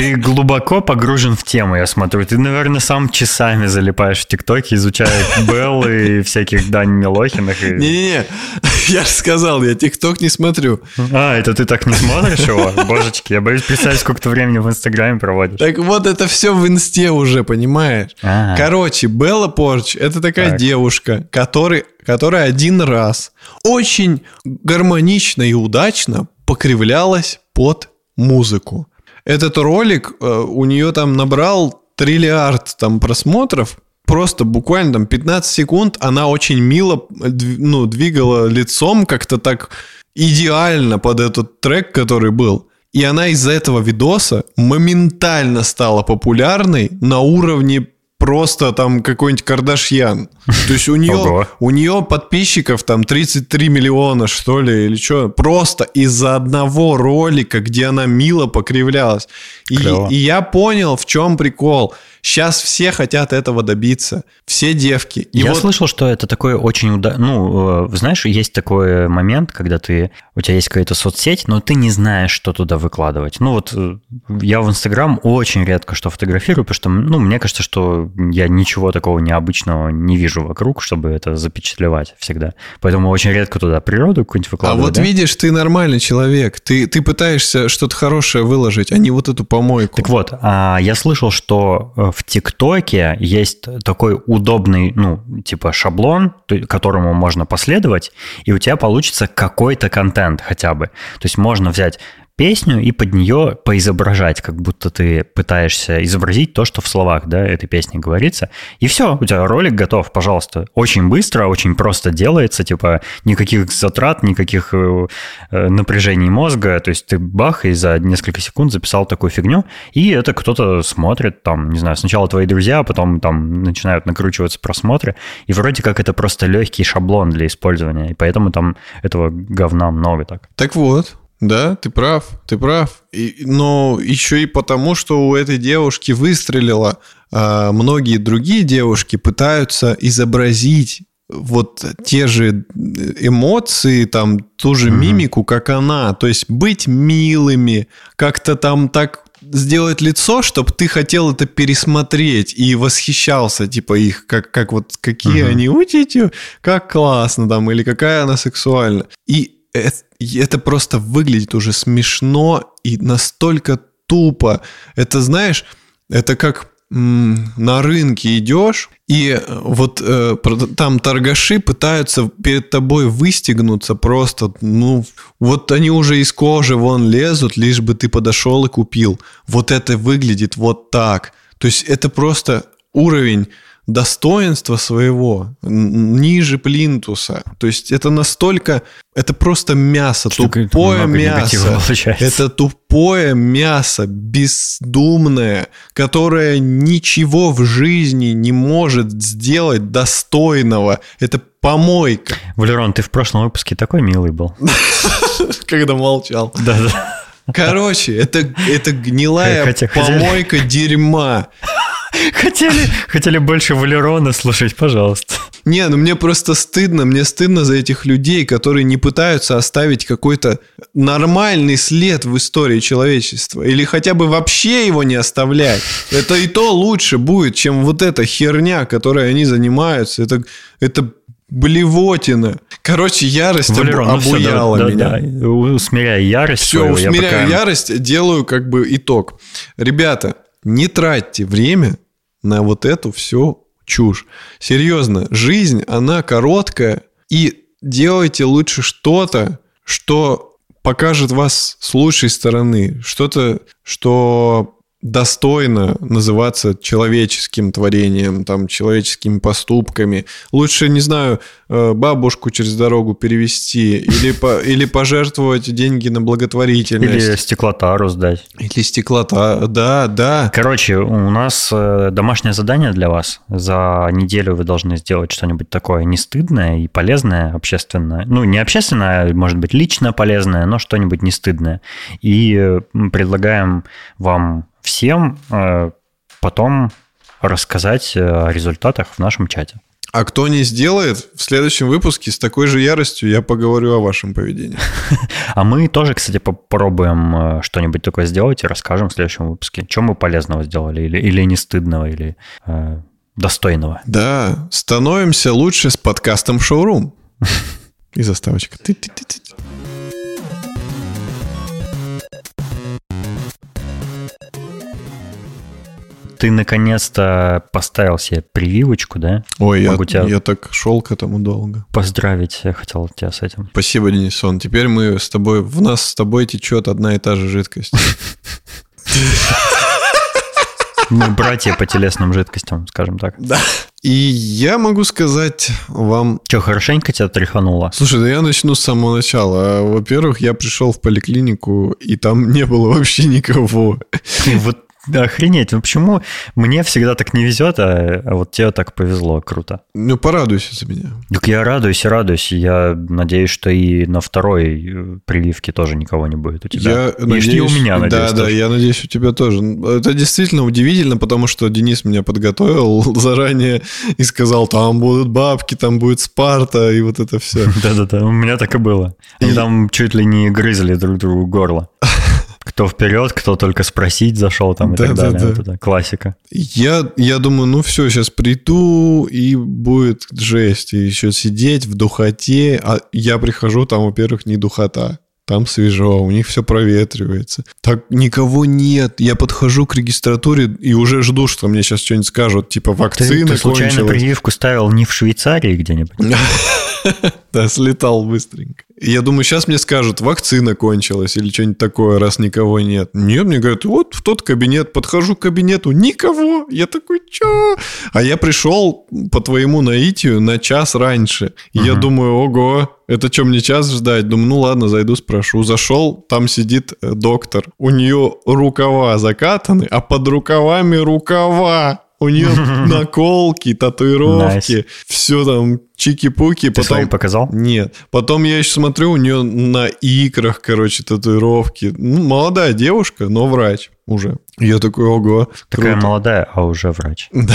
Speaker 2: ты глубоко погружен в тему, я смотрю. Ты, наверное, сам часами залипаешь в ТикТоке, изучая Белл и всяких Дань Милохиных.
Speaker 1: Не-не-не, я же сказал, я ТикТок не смотрю.
Speaker 2: А, это ты так не смотришь его? Божечки, я боюсь представить, сколько ты времени в Инстаграме проводишь.
Speaker 1: Так вот, это все в Инсте уже, понимаешь? А-а-а. Короче, Белла Порч — это такая так. девушка, который, которая один раз очень гармонично и удачно покривлялась под музыку. Этот ролик э, у нее там набрал триллиард там просмотров, просто буквально там 15 секунд она очень мило ну, двигала лицом как-то так идеально под этот трек, который был. И она из-за этого видоса моментально стала популярной на уровне просто там какой-нибудь Кардашьян. То есть у нее, у нее подписчиков там 33 миллиона, что ли, или что. Просто из-за одного ролика, где она мило покривлялась. И, и я понял, в чем прикол. Сейчас все хотят этого добиться. Все девки.
Speaker 2: И Я вот... слышал, что это такой очень... Уда... Ну, э, знаешь, есть такой момент, когда ты... У тебя есть какая-то соцсеть, но ты не знаешь, что туда выкладывать. Ну, вот э, я в Инстаграм очень редко что фотографирую, потому что, ну, мне кажется, что я ничего такого необычного не вижу вокруг, чтобы это запечатлевать всегда. Поэтому очень редко туда природу какую-нибудь выкладываю.
Speaker 1: А вот
Speaker 2: да?
Speaker 1: видишь, ты нормальный человек. Ты, ты пытаешься что-то хорошее выложить, а не вот эту помойку.
Speaker 2: Так вот, а, я слышал, что э, в ТикТоке есть такой удобный, ну, типа шаблон, которому можно последовать, и у тебя получится какой-то контент хотя бы. То есть можно взять песню и под нее поизображать, как будто ты пытаешься изобразить то, что в словах да, этой песни говорится. И все, у тебя ролик готов, пожалуйста. Очень быстро, очень просто делается, типа никаких затрат, никаких э, э, напряжений мозга. То есть ты бах и за несколько секунд записал такую фигню, и это кто-то смотрит, там, не знаю, сначала твои друзья, а потом там начинают накручиваться просмотры. И вроде как это просто легкий шаблон для использования, и поэтому там этого говна много так.
Speaker 1: Так вот, да, ты прав, ты прав. И, но еще и потому, что у этой девушки выстрелило, а многие другие девушки пытаются изобразить вот те же эмоции, там, ту же мимику, как она. То есть быть милыми, как-то там так сделать лицо, чтобы ты хотел это пересмотреть и восхищался, типа, их, как, как вот, какие uh-huh. они, утите, как классно там, или какая она сексуальна. И это, просто выглядит уже смешно и настолько тупо. Это, знаешь, это как на рынке идешь, и вот э, там торгаши пытаются перед тобой выстегнуться просто, ну, вот они уже из кожи вон лезут, лишь бы ты подошел и купил. Вот это выглядит вот так. То есть это просто уровень достоинства своего ниже плинтуса. То есть это настолько... Это просто мясо, Что тупое мясо. Это тупое мясо, бездумное, которое ничего в жизни не может сделать достойного. Это помойка.
Speaker 2: Валерон, ты в прошлом выпуске такой милый был.
Speaker 1: Когда молчал.
Speaker 2: Да-да.
Speaker 1: Короче, это, это гнилая хотя, помойка хотя... дерьма.
Speaker 2: Хотели, хотели больше Валерона слушать, пожалуйста.
Speaker 1: Не, ну мне просто стыдно, мне стыдно за этих людей, которые не пытаются оставить какой-то нормальный след в истории человечества. Или хотя бы вообще его не оставлять. Это и то лучше будет, чем вот эта херня, которой они занимаются. Это, это блевотина. Короче, ярость Валерон, ну обуяла все, да, меня. Да,
Speaker 2: да. Усмиряя ярость.
Speaker 1: Все, свою, усмиряю пока... ярость, делаю как бы итог. Ребята, не тратьте время на вот эту всю чушь. Серьезно, жизнь, она короткая, и делайте лучше что-то, что покажет вас с лучшей стороны, что-то, что достойно называться человеческим творением, там, человеческими поступками. Лучше, не знаю, э, бабушку через дорогу перевести или, по, или пожертвовать деньги на благотворительность.
Speaker 2: Или стеклотару сдать.
Speaker 1: Или стеклота, да, да.
Speaker 2: Короче, у нас э, домашнее задание для вас. За неделю вы должны сделать что-нибудь такое не стыдное и полезное, общественное. Ну, не общественное, а, может быть, лично полезное, но что-нибудь не стыдное. И предлагаем вам всем э, потом рассказать о результатах в нашем чате.
Speaker 1: А кто не сделает, в следующем выпуске с такой же яростью я поговорю о вашем поведении.
Speaker 2: А мы тоже, кстати, попробуем э, что-нибудь такое сделать и расскажем в следующем выпуске, чем мы полезного сделали, или, или не стыдного, или э, достойного.
Speaker 1: Да, становимся лучше с подкастом «Шоурум». И заставочка.
Speaker 2: ты наконец-то поставил себе прививочку, да?
Speaker 1: Ой, я, тебя я так шел к этому долго.
Speaker 2: Поздравить я хотел тебя с этим.
Speaker 1: Спасибо, Денисон. Теперь мы с тобой, в нас с тобой течет одна и та же жидкость.
Speaker 2: Мы братья по телесным жидкостям, скажем так.
Speaker 1: Да. И я могу сказать вам...
Speaker 2: Что, хорошенько тебя тряхануло?
Speaker 1: Слушай, да я начну с самого начала. Во-первых, я пришел в поликлинику, и там не было вообще никого.
Speaker 2: Вот да, охренеть. Ну почему мне всегда так не везет, а, а вот тебе так повезло? Круто.
Speaker 1: Ну, порадуйся за меня.
Speaker 2: Так я радуюсь и радуюсь. Я надеюсь, что и на второй э, прививке тоже никого не будет у тебя.
Speaker 1: Я и надеюсь, и у меня, надеюсь. Да, тоже. да, я надеюсь, у тебя тоже. Это действительно удивительно, потому что Денис меня подготовил заранее и сказал, там будут бабки, там будет Спарта и вот это все.
Speaker 2: Да-да-да, у меня так и было. Они там чуть ли не грызли друг другу горло. Кто вперед, кто только спросить зашел там и да, так да, далее. Да. Вот это классика.
Speaker 1: Я, я думаю, ну все, сейчас приду, и будет жесть. И еще сидеть в духоте. А я прихожу, там, во-первых, не духота. Там свежо, у них все проветривается. Так никого нет. Я подхожу к регистратуре и уже жду, что мне сейчас что-нибудь скажут, типа вакцина
Speaker 2: ты, ты случайно кончилась. прививку ставил не в Швейцарии где-нибудь?
Speaker 1: Да, слетал быстренько. Я думаю, сейчас мне скажут, вакцина кончилась или что-нибудь такое, раз никого нет. Нет, мне говорят, вот в тот кабинет, подхожу к кабинету, никого. Я такой, чё? А я пришел по твоему наитию на час раньше. Угу. я думаю, ого, это что, мне час ждать? Думаю, ну ладно, зайду, спрошу. Зашел, там сидит э, доктор. У нее рукава закатаны, а под рукавами рукава. У нее наколки, татуировки, все там чики-пуки.
Speaker 2: Ты потом... свои показал?
Speaker 1: Нет. Потом я еще смотрю, у нее на икрах, короче, татуировки. Ну, молодая девушка, но врач уже. Я такой, ого,
Speaker 2: Такая круто. молодая, а уже врач.
Speaker 1: Да.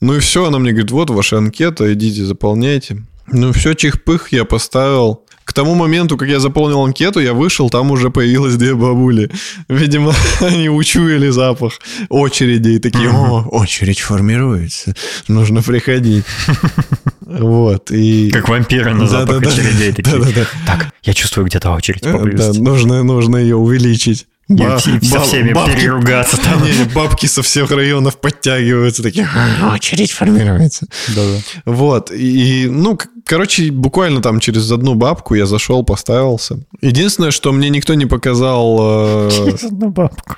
Speaker 1: Ну и все, она мне говорит, вот ваша анкета, идите, заполняйте. Ну все, чих-пых я поставил. К тому моменту, как я заполнил анкету, я вышел, там уже появилось две бабули. Видимо, они учуяли запах очереди и такие, о, очередь формируется, нужно приходить. Вот, и...
Speaker 2: Как вампиры на запах да, очередей такие. Да, да, да. Так, я чувствую где-то очередь поблизости.
Speaker 1: Да, нужно, нужно ее увеличить.
Speaker 2: Ба- все, баб- всеми бабки, переругаться там.
Speaker 1: Не, бабки со всех районов подтягиваются, такие, очередь формируется. Да-да. Вот, и, ну, короче, буквально там через одну бабку я зашел, поставился. Единственное, что мне никто не показал...
Speaker 2: Э, через одну бабку.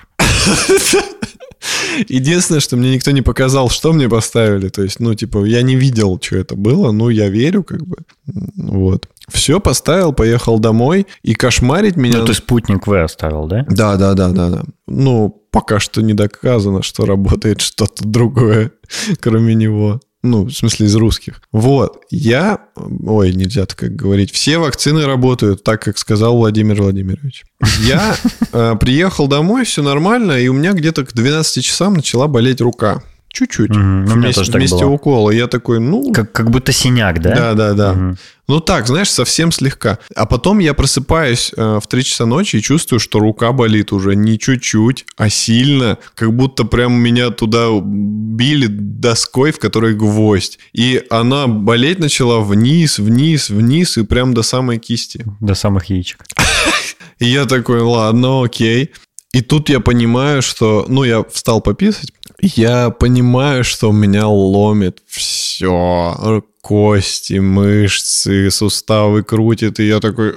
Speaker 1: Единственное, что мне никто не показал, что мне поставили. То есть, ну, типа, я не видел, что это было, но я верю, как бы. Вот. Все, поставил, поехал домой, и кошмарить меня...
Speaker 2: Ну, ты спутник В оставил, да?
Speaker 1: Да, да, да, да, да. Ну, пока что не доказано, что работает что-то другое, кроме него. Ну, в смысле, из русских. Вот. Я... Ой, нельзя так говорить. Все вакцины работают, так, как сказал Владимир Владимирович. Я э, приехал домой, все нормально, и у меня где-то к 12 часам начала болеть рука. Чуть-чуть. Угу.
Speaker 2: Вместе, меня тоже
Speaker 1: вместе
Speaker 2: было.
Speaker 1: укола. Я такой, ну...
Speaker 2: Как, как будто синяк, да?
Speaker 1: Да, да, да. Угу. Ну так, знаешь, совсем слегка. А потом я просыпаюсь э, в 3 часа ночи и чувствую, что рука болит уже не чуть-чуть, а сильно. Как будто прям меня туда били доской, в которой гвоздь. И она болеть начала вниз, вниз, вниз и прям до самой кисти.
Speaker 2: До самых яичек.
Speaker 1: И я такой, ладно, окей. И тут я понимаю, что... Ну, я встал пописать. Я понимаю, что меня ломит все. Кости, мышцы, суставы крутит. И я такой...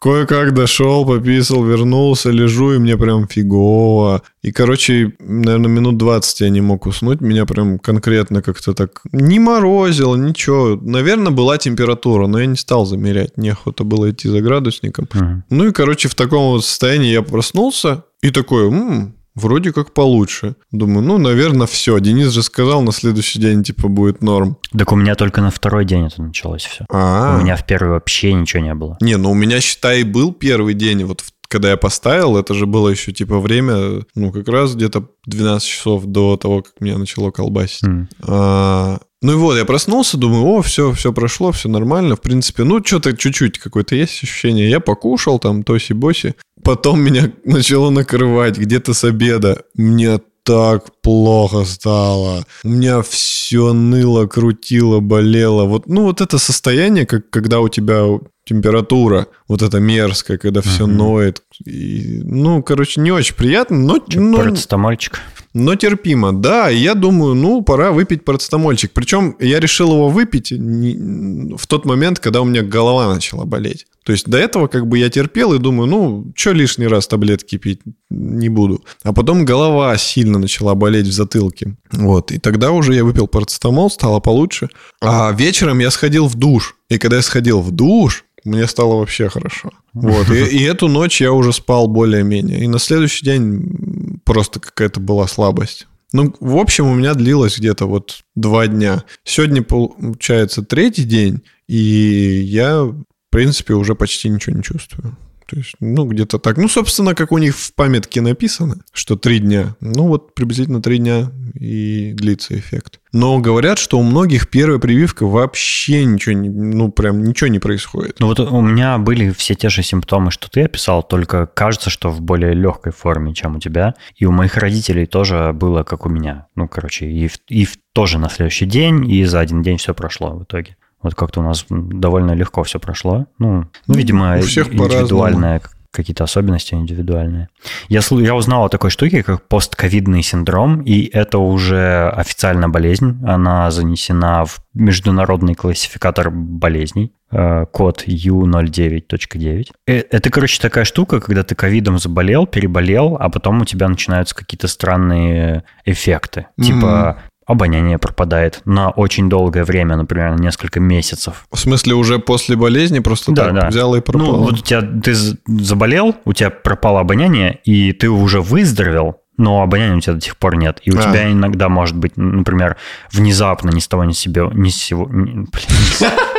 Speaker 1: Кое-как дошел, пописал, вернулся, лежу, и мне прям фигово. И, короче, наверное, минут 20 я не мог уснуть. Меня прям конкретно как-то так не морозило, ничего. Наверное, была температура, но я не стал замерять. Неохота было идти за градусником. Uh-huh. Ну и, короче, в таком вот состоянии я проснулся и такой, м-м, вроде как получше. Думаю, ну, наверное, все. Денис же сказал, на следующий день, типа, будет норм.
Speaker 2: Так у меня только на второй день это началось все. А-а-а. У меня в первый вообще ничего не было.
Speaker 1: Не, ну у меня, считай, был первый день, вот когда я поставил, это же было еще типа время, ну, как раз где-то 12 часов до того, как меня начало колбасить. Mm. А, ну и вот, я проснулся, думаю, о, все, все прошло, все нормально. В принципе, ну, что-то чуть-чуть какое-то есть ощущение. Я покушал там тоси-боси. Потом меня начало накрывать где-то с обеда. Мне так плохо стало. У меня все ныло, крутило, болело. Вот, ну, вот это состояние, как когда у тебя температура, вот это мерзкая, когда все uh-huh. ноет. И, ну, короче, не очень приятно, но...
Speaker 2: но Парацетамольчик.
Speaker 1: Но терпимо, да. И я думаю, ну, пора выпить парацетамольчик. Причем я решил его выпить в тот момент, когда у меня голова начала болеть. То есть до этого как бы я терпел и думаю, ну, что лишний раз таблетки пить не буду. А потом голова сильно начала болеть в затылке. Вот. И тогда уже я выпил парацетамол, стало получше. А вечером я сходил в душ. И когда я сходил в душ, мне стало вообще хорошо. Вот. И, и эту ночь я уже спал более-менее. И на следующий день просто какая-то была слабость. Ну, в общем, у меня длилось где-то вот два дня. Сегодня, получается, третий день, и я в принципе, уже почти ничего не чувствую. То есть, ну, где-то так. Ну, собственно, как у них в памятке написано, что три дня. Ну, вот приблизительно три дня и длится эффект. Но говорят, что у многих первая прививка вообще ничего не, ну, прям ничего не происходит.
Speaker 2: Ну, вот у меня были все те же симптомы, что ты описал, только кажется, что в более легкой форме, чем у тебя. И у моих родителей тоже было, как у меня. Ну, короче, и, в, и в, тоже на следующий день, и за один день все прошло в итоге. Вот как-то у нас довольно легко все прошло. Ну, ну видимо, у всех индивидуальная какие-то особенности индивидуальные. Я, я узнал о такой штуке, как постковидный синдром, и это уже официальная болезнь. Она занесена в международный классификатор болезней. э, код U09.9. Э, это, короче, такая штука, когда ты ковидом заболел, переболел, а потом у тебя начинаются какие-то странные эффекты. Mm-hmm. Типа обоняние пропадает на очень долгое время, например, на несколько месяцев.
Speaker 1: В смысле, уже после болезни просто да, так да. взял и пропал?
Speaker 2: Ну, вот у тебя, ты заболел, у тебя пропало обоняние, и ты уже выздоровел, но обоняния у тебя до сих пор нет. И у а. тебя иногда может быть, например, внезапно ни с того ни с себя, ни с сего, ни, блин,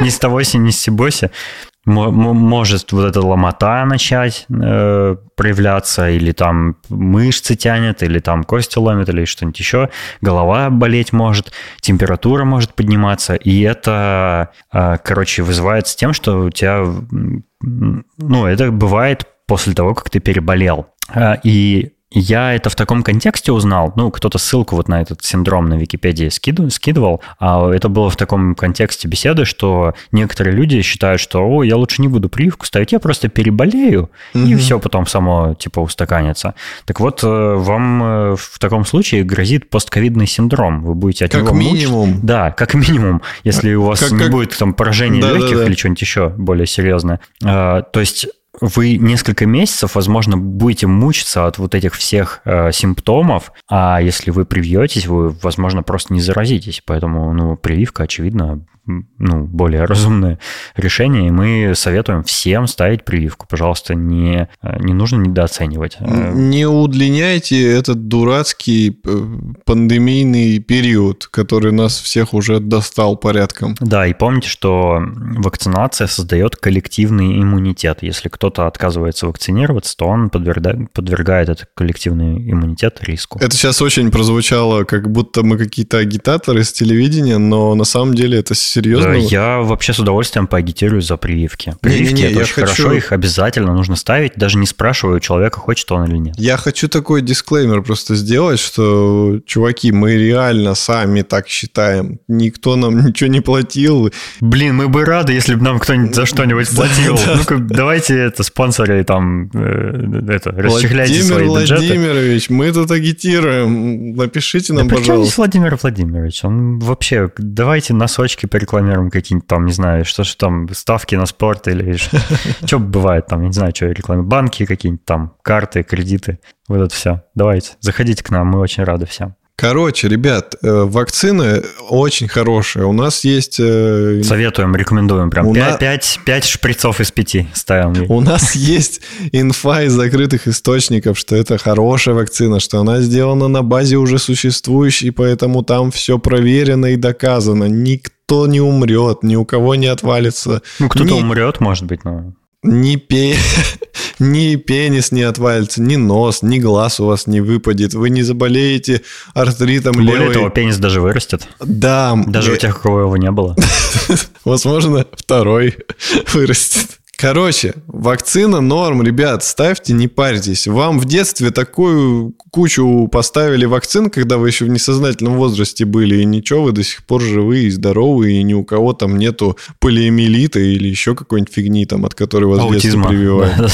Speaker 2: ни с того ни с сибоси может вот эта ломота начать э, проявляться, или там мышцы тянет, или там кости ломят, или что-нибудь еще, голова болеть может, температура может подниматься, и это, э, короче, вызывает с тем, что у тебя, ну, это бывает после того, как ты переболел. Э, и я это в таком контексте узнал. Ну, кто-то ссылку вот на этот синдром на Википедии скидывал, скидывал. А это было в таком контексте беседы, что некоторые люди считают, что, о, я лучше не буду прививку ставить, я просто переболею, угу. и все потом само, типа, устаканится. Так вот, э, вам э, в таком случае грозит постковидный синдром. Вы будете от
Speaker 1: как
Speaker 2: него
Speaker 1: минимум.
Speaker 2: Мучить. Да, как минимум, если у вас как, не как... будет там поражения да, легких да, да. или что-нибудь еще более серьезное. А, то есть вы несколько месяцев, возможно, будете мучиться от вот этих всех э, симптомов, а если вы привьетесь, вы, возможно, просто не заразитесь. Поэтому, ну, прививка, очевидно, ну, более разумное решение, и мы советуем всем ставить прививку. Пожалуйста, не, не нужно недооценивать.
Speaker 1: Не удлиняйте этот дурацкий э, пандемийный период, который нас всех уже достал порядком.
Speaker 2: Да, и помните, что вакцинация создает коллективный иммунитет. Если кто-то отказывается вакцинироваться, то он подвергает, подвергает этот коллективный иммунитет риску.
Speaker 1: Это сейчас очень прозвучало, как будто мы какие-то агитаторы с телевидения, но на самом деле это серьезно?
Speaker 2: Я вообще с удовольствием поагитирую за прививки. Прививки не, не, не, это очень хочу... хорошо, их обязательно нужно ставить, даже не спрашивая у человека, хочет он или нет.
Speaker 1: Я хочу такой дисклеймер просто сделать, что, чуваки, мы реально сами так считаем. Никто нам ничего не платил.
Speaker 2: Блин, мы бы рады, если бы нам кто-нибудь за что-нибудь платил. Ну-ка, давайте это спонсоры там э, это, расчехляйте свои бюджеты.
Speaker 1: Владимирович, мы тут агитируем. Напишите нам, пожалуйста.
Speaker 2: Владимир Владимирович? Он вообще, давайте носочки рекламируем какие-нибудь там, не знаю, что же там, ставки на спорт или что бывает там, не знаю, что рекламируем, банки какие-нибудь там, карты, кредиты, вот это все. Давайте, заходите к нам, мы очень рады всем.
Speaker 1: Короче, ребят, э, вакцины очень хорошие. У нас есть... Э,
Speaker 2: Советуем, рекомендуем. Прям 5, на... 5, 5 шприцов из 5 ставим.
Speaker 1: У нас есть инфа из закрытых источников, что это хорошая вакцина, что она сделана на базе уже существующей, поэтому там все проверено и доказано. Никто никто не умрет, ни у кого не отвалится.
Speaker 2: Ну, кто-то ни... умрет, может быть, но...
Speaker 1: Ни, пе... ни пенис не отвалится, ни нос, ни глаз у вас не выпадет. Вы не заболеете артритом
Speaker 2: Более левой... того, пенис даже вырастет.
Speaker 1: Да.
Speaker 2: Даже я... у тех, у кого его не было.
Speaker 1: Возможно, второй вырастет. Короче, вакцина норм, ребят, ставьте, не парьтесь. Вам в детстве такую кучу поставили вакцин, когда вы еще в несознательном возрасте были, и ничего, вы до сих пор живые и здоровые, и ни у кого там нету полиэмилита или еще какой-нибудь фигни, там, от которой вас Аутизма. в детстве прививают.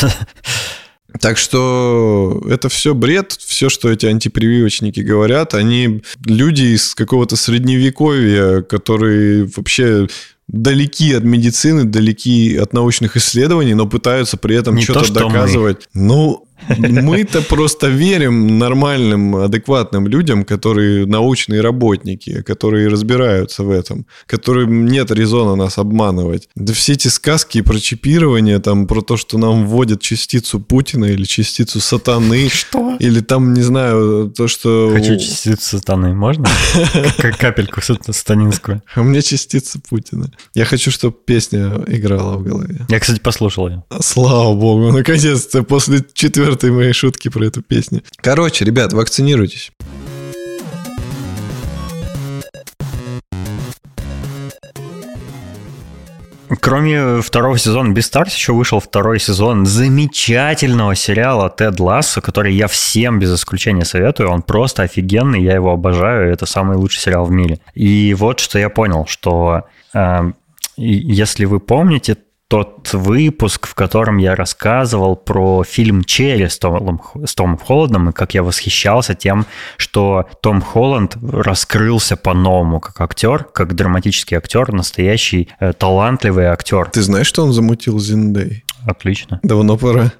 Speaker 1: Так что это все бред, все, что эти антипрививочники говорят, они люди из какого-то средневековья, которые вообще далеки от медицины, далеки от научных исследований, но пытаются при этом что-то что доказывать. Мы. Ну, мы-то просто верим нормальным, адекватным людям, которые научные работники, которые разбираются в этом, которым нет резона нас обманывать. Да все эти сказки про чипирование, там, про то, что нам вводят частицу Путина или частицу сатаны.
Speaker 2: Что?
Speaker 1: Или там, не знаю, то, что...
Speaker 2: Хочу частицу сатаны, можно? Как капельку сатанинскую.
Speaker 1: А мне частица Путина. Я хочу, чтобы песня играла в голове.
Speaker 2: Я, кстати, послушал ее.
Speaker 1: Слава богу, наконец-то после четвертого четвертой моей шутки про эту песню. Короче, ребят, вакцинируйтесь.
Speaker 2: Кроме второго сезона Beastars еще вышел второй сезон замечательного сериала Тед Лассо, который я всем без исключения советую. Он просто офигенный, я его обожаю, это самый лучший сериал в мире. И вот что я понял, что э, если вы помните, тот выпуск, в котором я рассказывал про фильм «Черри» с Томом, с Томом Холландом, и как я восхищался тем, что Том Холланд раскрылся по-новому как актер, как драматический актер, настоящий э, талантливый актер.
Speaker 1: Ты знаешь, что он замутил Зиндей?
Speaker 2: Отлично.
Speaker 1: Давно пора.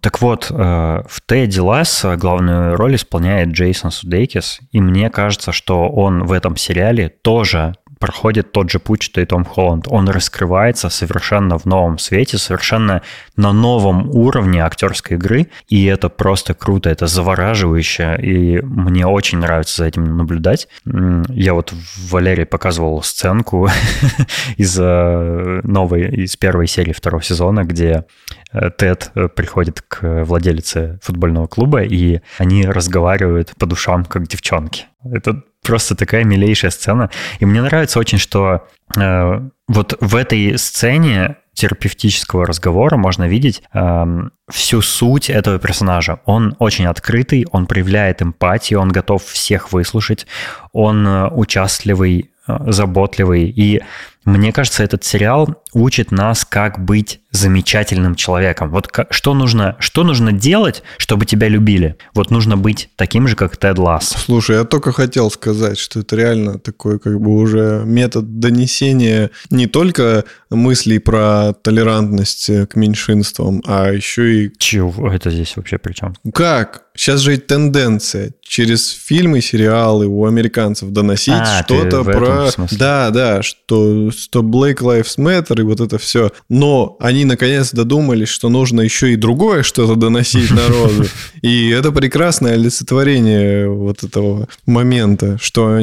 Speaker 2: Так вот, э, в Тедди Ласса главную роль исполняет Джейсон Судейкис, и мне кажется, что он в этом сериале тоже проходит тот же путь, что и Том Холланд. Он раскрывается совершенно в новом свете, совершенно на новом уровне актерской игры, и это просто круто, это завораживающе, и мне очень нравится за этим наблюдать. Я вот Валерий показывал сценку из э, новой, из первой серии второго сезона, где э, Тед э, приходит к владелице футбольного клуба, и они разговаривают по душам, как девчонки. Это просто такая милейшая сцена. И мне нравится очень, что э, вот в этой сцене терапевтического разговора можно видеть э, всю суть этого персонажа. Он очень открытый, он проявляет эмпатию, он готов всех выслушать, он э, участливый, э, заботливый. И мне кажется, этот сериал учит нас, как быть замечательным человеком. Вот что нужно, что нужно делать, чтобы тебя любили? Вот нужно быть таким же, как Тед Ласс.
Speaker 1: Слушай, я только хотел сказать, что это реально такой как бы уже метод донесения не только мыслей про толерантность к меньшинствам, а еще и...
Speaker 2: Чего это здесь вообще при чем?
Speaker 1: Как? Сейчас же тенденция через фильмы, сериалы у американцев доносить а, что-то про... Да, да, что, что Black Lives Matter и вот это все. Но они наконец додумались, что нужно еще и другое что-то доносить народу. И это прекрасное олицетворение вот этого момента, что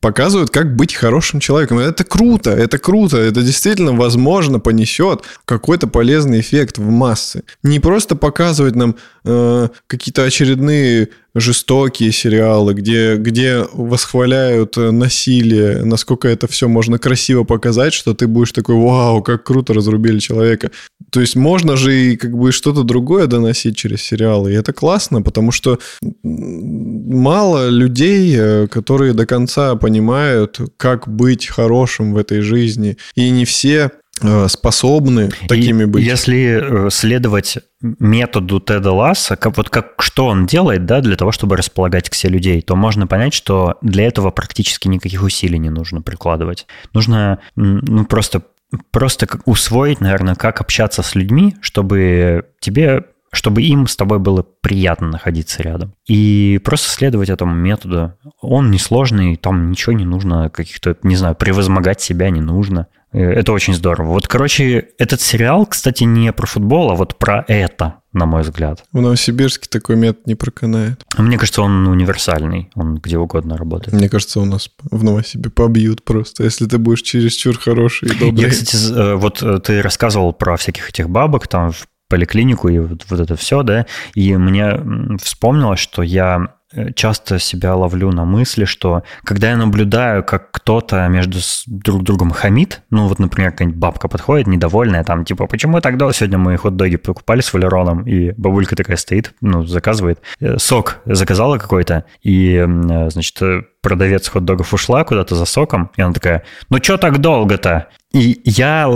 Speaker 1: показывают, как быть хорошим человеком. Это круто, это круто, это действительно, возможно, понесет какой-то полезный эффект в массы. Не просто показывать нам э, какие-то очередные жестокие сериалы, где, где восхваляют э, насилие, насколько это все можно красиво показать, что ты будешь такой, вау, как круто разрубили человека. То есть можно же и как бы что-то другое доносить через сериалы, и это классно, потому что мало людей, э, которые до конца понимают, как быть хорошим в этой жизни, и не все способны такими
Speaker 2: и
Speaker 1: быть.
Speaker 2: Если э, следовать методу Теда Ласса, как, вот как, что он делает да, для того, чтобы располагать к себе людей, то можно понять, что для этого практически никаких усилий не нужно прикладывать. Нужно ну, просто, просто усвоить, наверное, как общаться с людьми, чтобы тебе чтобы им с тобой было приятно находиться рядом. И просто следовать этому методу. Он несложный, там ничего не нужно, каких-то, не знаю, превозмогать себя не нужно. Э, это очень здорово. Вот, короче, этот сериал, кстати, не про футбол, а вот про это, на мой взгляд.
Speaker 1: В Новосибирске такой метод не проканает.
Speaker 2: Мне кажется, он универсальный, он где угодно работает.
Speaker 1: Мне кажется, у нас в Новосибе побьют просто, если ты будешь чересчур хороший и добрый.
Speaker 2: Я, кстати, э, вот э, ты рассказывал про всяких этих бабок там в поликлинику и вот, вот это все, да, и мне вспомнилось, что я часто себя ловлю на мысли, что когда я наблюдаю, как кто-то между друг другом хамит, ну вот, например, какая-нибудь бабка подходит, недовольная, там, типа, почему так долго сегодня мы хот-доги покупали с валероном, и бабулька такая стоит, ну, заказывает, э, сок заказала какой-то, и, э, значит, продавец хот-догов ушла куда-то за соком, и она такая, ну что так долго-то? И я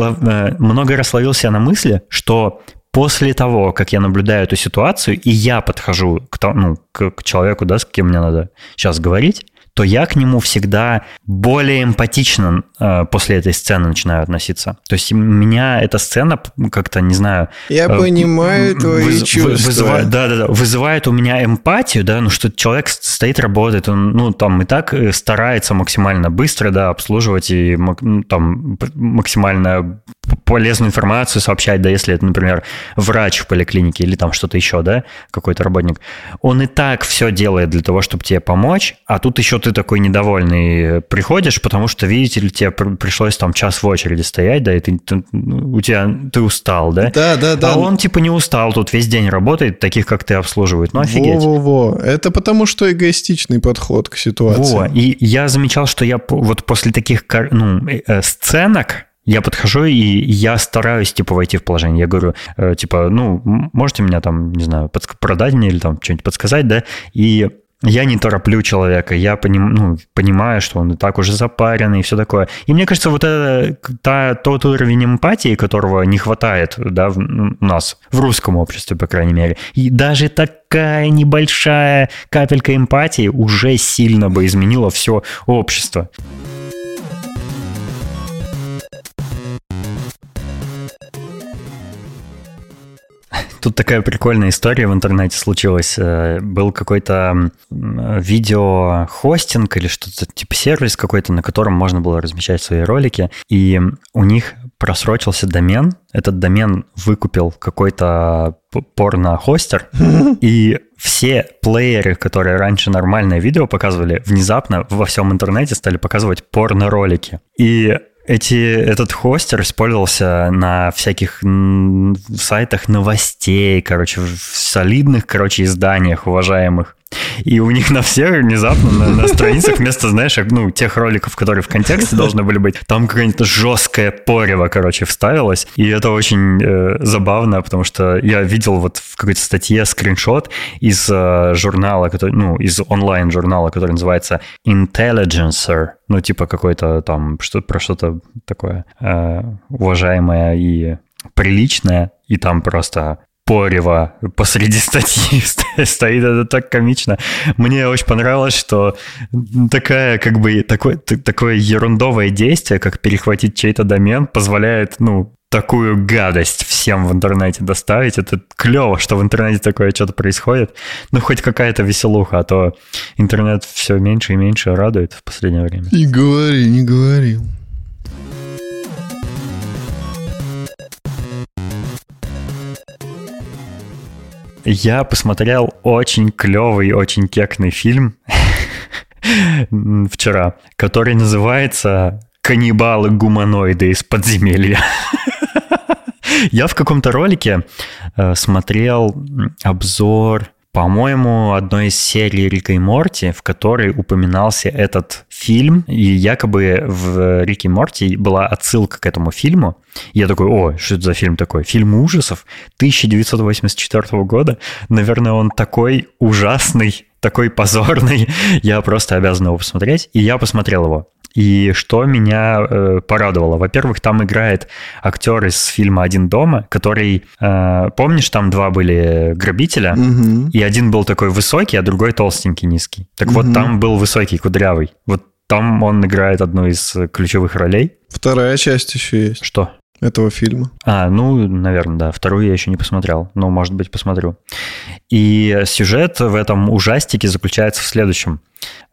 Speaker 2: много раз ловил себя на мысли, что после того, как я наблюдаю эту ситуацию, и я подхожу к, ну, к, к человеку, да, с кем мне надо сейчас говорить, то я к нему всегда более эмпатично э, после этой сцены начинаю относиться. То есть меня эта сцена как-то, не знаю...
Speaker 1: Я э, понимаю твои выз, чувства.
Speaker 2: Вызывает, да, да, да, вызывает у меня эмпатию, да, ну что человек стоит, работает, он, ну, там и так э, старается максимально быстро, да, обслуживать и ну, там максимально полезную информацию сообщать, да, если это, например, врач в поликлинике или там что-то еще, да, какой-то работник, он и так все делает для того, чтобы тебе помочь, а тут еще ты такой недовольный приходишь, потому что, видите ли, тебе пришлось там час в очереди стоять, да, и ты, ты, у тебя, ты устал, да?
Speaker 1: Да, да, да.
Speaker 2: А он типа не устал, тут весь день работает, таких, как ты, обслуживает. Ну, офигеть.
Speaker 1: Во-во-во. Это потому, что эгоистичный подход к ситуации. Во.
Speaker 2: И я замечал, что я вот после таких ну, э, сценок, я подхожу, и я стараюсь, типа, войти в положение. Я говорю, э, типа, ну, можете меня там, не знаю, продать мне или там что-нибудь подсказать, да? И я не тороплю человека, я поним, ну, понимаю, что он и так уже запаренный и все такое. И мне кажется, вот это та, тот уровень эмпатии, которого не хватает да, в, у нас, в русском обществе, по крайней мере. И даже такая небольшая капелька эмпатии уже сильно бы изменила все общество. Тут такая прикольная история в интернете случилась. Э, был какой-то видеохостинг или что-то типа сервис какой-то, на котором можно было размещать свои ролики. И у них просрочился домен. Этот домен выкупил какой-то порно-хостер. И все плееры, которые раньше нормальное видео показывали, внезапно во всем интернете стали показывать порно-ролики. И эти, этот хостер использовался на всяких сайтах новостей, короче, в солидных, короче, изданиях уважаемых. И у них на всех внезапно на, на страницах вместо, знаешь, ну, тех роликов, которые в контексте должны были быть, там какая-нибудь жесткая порево, короче, вставилась. И это очень э, забавно, потому что я видел вот в какой-то статье скриншот из э, журнала, который, ну, из онлайн-журнала, который называется Intelligencer. Ну, типа какой-то там, что про что-то такое э, уважаемое и приличное, и там просто порево посреди статьи стоит, это так комично. Мне очень понравилось, что такая, как бы, такое, такое ерундовое действие, как перехватить чей-то домен, позволяет, ну, такую гадость всем в интернете доставить. Это клево, что в интернете такое что-то происходит. Ну, хоть какая-то веселуха, а то интернет все меньше и меньше радует в последнее время.
Speaker 1: Не говори, не говори.
Speaker 2: Я посмотрел очень клевый, очень кекный фильм вчера, который называется «Каннибалы-гуманоиды из подземелья». Я в каком-то ролике э, смотрел обзор по-моему, одной из серий Рика и Морти, в которой упоминался этот фильм, и якобы в Рике и Морти была отсылка к этому фильму. я такой, о, что это за фильм такой? Фильм ужасов 1984 года. Наверное, он такой ужасный, такой позорный. Я просто обязан его посмотреть. И я посмотрел его. И что меня э, порадовало? Во-первых, там играет актер из фильма «Один дома», который, э, помнишь, там два были грабителя, угу. и один был такой высокий, а другой толстенький, низкий. Так угу. вот, там был высокий, кудрявый. Вот там он играет одну из ключевых ролей.
Speaker 1: Вторая часть еще есть.
Speaker 2: Что?
Speaker 1: Этого фильма.
Speaker 2: А, ну, наверное, да. Вторую я еще не посмотрел, но, может быть, посмотрю. И сюжет в этом ужастике заключается в следующем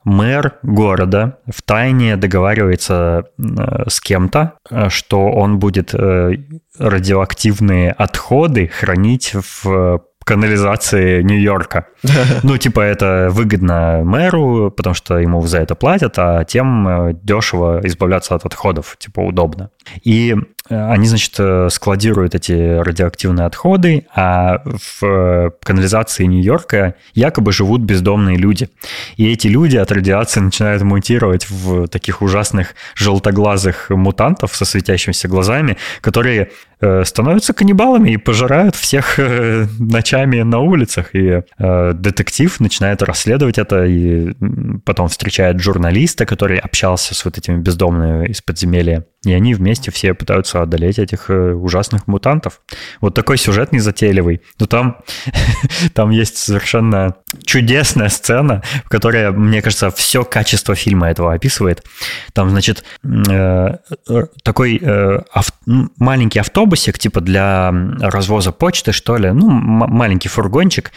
Speaker 2: мэр города в тайне договаривается э, с кем-то, э, что он будет э, радиоактивные отходы хранить в канализации Нью-Йорка. Ну, типа, это выгодно мэру, потому что ему за это платят, а тем дешево избавляться от отходов, типа, удобно. И они, значит, складируют эти радиоактивные отходы, а в канализации Нью-Йорка якобы живут бездомные люди. И эти люди от радиации начинают мутировать в таких ужасных желтоглазых мутантов со светящимися глазами, которые э, становятся каннибалами и пожирают всех э, ночами на улицах. И э, детектив начинает расследовать это, и потом встречает журналиста, который общался с вот этими бездомными из подземелья. И они вместе все пытаются одолеть этих э, ужасных мутантов. Вот такой сюжет незатейливый. Но там, там есть совершенно чудесная сцена, в которой, мне кажется, все качество фильма этого описывает. Там, значит, э, такой э, ав- маленький автобусик, типа для развоза почты, что ли, ну, маленький фургончик,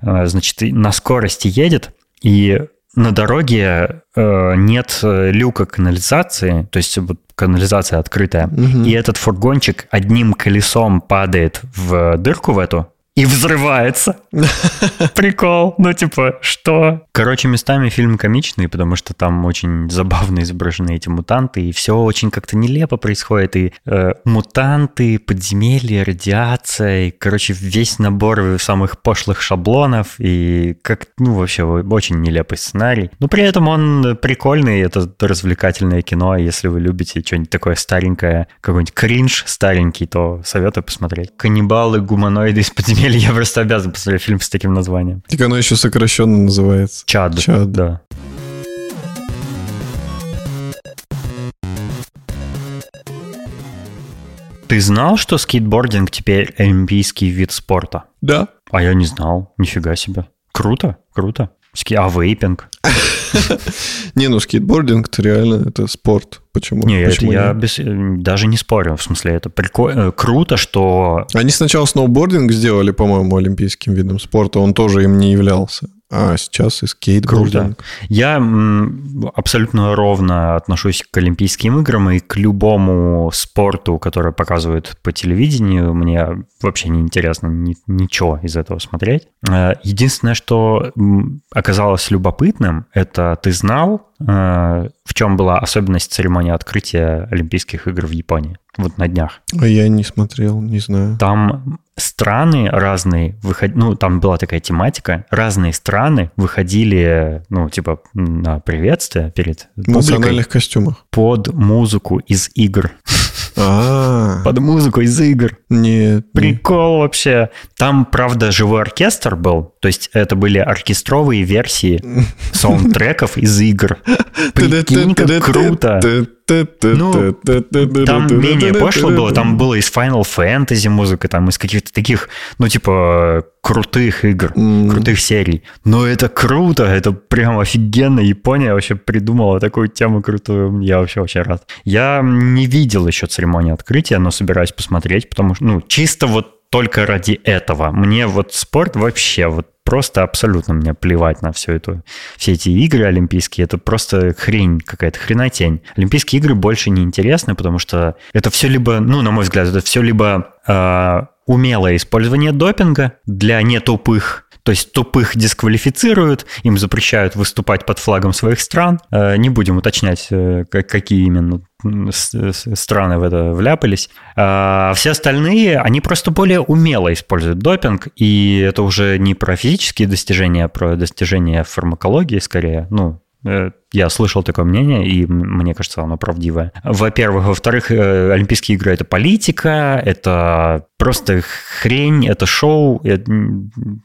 Speaker 2: значит, на скорости едет, и на дороге э, нет люка канализации, то есть вот канализация открытая, угу. и этот фургончик одним колесом падает в дырку в эту, и взрывается. Прикол. Ну, типа, что? Короче, местами фильм комичный, потому что там очень забавно изображены эти мутанты, и все очень как-то нелепо происходит. И э, мутанты, подземелья, радиация, и, короче, весь набор самых пошлых шаблонов, и как, ну, вообще, очень нелепый сценарий. Но при этом он прикольный, это развлекательное кино, если вы любите что-нибудь такое старенькое, какой-нибудь кринж старенький, то советую посмотреть. Каннибалы, гуманоиды из подземелья Или я просто обязан посмотреть фильм с таким названием.
Speaker 1: Так оно еще сокращенно называется.
Speaker 2: Чад.
Speaker 1: Чад.
Speaker 2: Да. Ты знал, что скейтбординг теперь олимпийский вид спорта?
Speaker 1: Да.
Speaker 2: А я не знал. Нифига себе. Круто, круто. Ски... А вейпинг?
Speaker 1: Не, ну скейтбординг это реально это спорт. Почему?
Speaker 2: Не,
Speaker 1: Почему
Speaker 2: это я без- э, даже не спорю. В смысле, это прикольно. Круто, что
Speaker 1: Они сначала сноубординг сделали, по-моему, олимпийским видом спорта. Он тоже им не являлся. А сейчас и скейтбординг.
Speaker 2: Я м, абсолютно ровно отношусь к Олимпийским играм и к любому спорту, который показывают по телевидению. Мне вообще не интересно ни- ничего из этого смотреть. Э, Единственное, что оказалось любопытным, это ты знал, э, в чем была особенность церемонии открытия Олимпийских игр в Японии? Вот на днях.
Speaker 1: А я не смотрел, не знаю.
Speaker 2: Там страны разные выходили, ну, там была такая тематика, разные страны выходили, ну, типа, на приветствие перед
Speaker 1: В национальных костюмах.
Speaker 2: под музыку из игр.
Speaker 1: А,
Speaker 2: Под музыку из игр.
Speaker 1: нет.
Speaker 2: Прикол вообще. Там, правда, живой оркестр был, то есть это были оркестровые версии саундтреков из игр. Прикинь, как круто. Ну, Там менее пошло было, там было из Final Fantasy музыка, там из каких-то таких, ну, типа, крутых игр, крутых серий. Но это круто, это прям офигенно. Япония вообще придумала такую тему крутую. Я вообще очень рад. Я не видел еще церемонии открытия, но собираюсь посмотреть, потому что, ну, чисто вот только ради этого. Мне вот спорт вообще вот просто абсолютно мне плевать на всю эту, все эти игры олимпийские. Это просто хрень какая-то, хренотень. Олимпийские игры больше не интересны, потому что это все либо, ну, на мой взгляд, это все либо а, умелое использование допинга для нетупых, то есть тупых дисквалифицируют, им запрещают выступать под флагом своих стран. Э, Не будем уточнять, э, как- какие именно страны в это вляпались. А все остальные, они просто более умело используют допинг, и это уже не про физические достижения, а про достижения фармакологии скорее. Ну, э, я слышал такое мнение, и мне кажется, оно правдивое. Во-первых. Во-вторых, э, Олимпийские игры – это политика, это просто хрень, это шоу, это,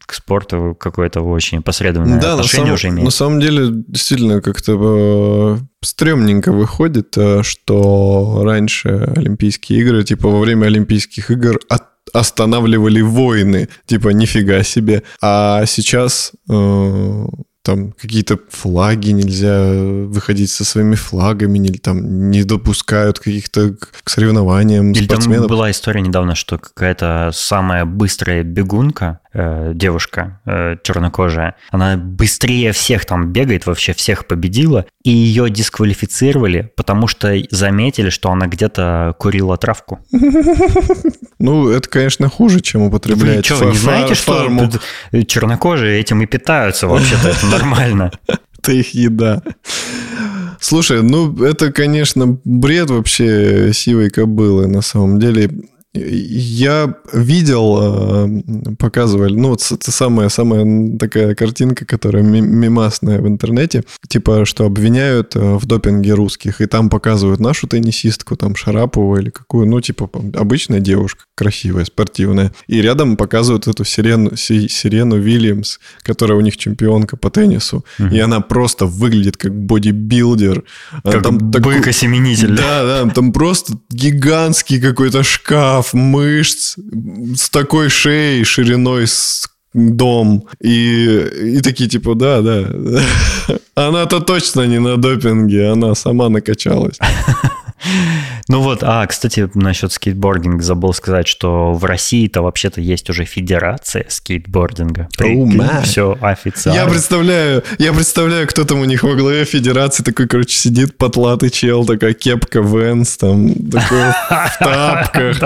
Speaker 2: к спорту какое-то очень посредственное
Speaker 1: Да, на
Speaker 2: отношение
Speaker 1: самом,
Speaker 2: уже имеет.
Speaker 1: на самом деле, действительно, как-то э, стрёмненько выходит, э, что раньше Олимпийские игры, типа во время Олимпийских игр от- останавливали войны, типа нифига себе. А сейчас э, там какие-то флаги нельзя выходить со своими флагами, или там не допускают каких-то к соревнованиям
Speaker 2: Или там
Speaker 1: спортсменов.
Speaker 2: была история недавно, что какая-то самая быстрая бегунка, э, девушка э, чернокожая, она быстрее всех там бегает, вообще всех победила, и ее дисквалифицировали, потому что заметили, что она где-то курила травку.
Speaker 1: Ну, это, конечно, хуже, чем
Speaker 2: Вы
Speaker 1: употреблять
Speaker 2: что,
Speaker 1: фа-
Speaker 2: не знаете,
Speaker 1: фа-
Speaker 2: что
Speaker 1: фарму.
Speaker 2: э, чернокожие этим и питаются вообще-то, это нормально.
Speaker 1: Это их еда. Слушай, ну это, конечно, бред вообще сивой кобылы на самом деле. Я видел, э, показывали, ну вот это самая, самая такая картинка, которая ми- мемасная в интернете, типа, что обвиняют э, в допинге русских, и там показывают нашу теннисистку, там Шарапову или какую, ну типа обычная девушка, красивая, спортивная, и рядом показывают эту сирену, Си- сирену Вильямс, которая у них чемпионка по теннису, и она просто выглядит как бодибилдер. Она
Speaker 2: Как
Speaker 1: там
Speaker 2: бык-осеменитель.
Speaker 1: да, да, там просто гигантский какой-то шкаф мышц с такой шеей, шириной с дом. И, и такие типа, да, да. Она-то точно не на допинге, она сама накачалась.
Speaker 2: Ну вот, а, кстати, насчет скейтбординга забыл сказать, что в России-то вообще-то есть уже федерация скейтбординга.
Speaker 1: man.
Speaker 2: Все официально.
Speaker 1: Я представляю, я представляю, кто там у них во главе федерации такой, короче, сидит потлатый чел, такая кепка Венс, там, такой в тапках,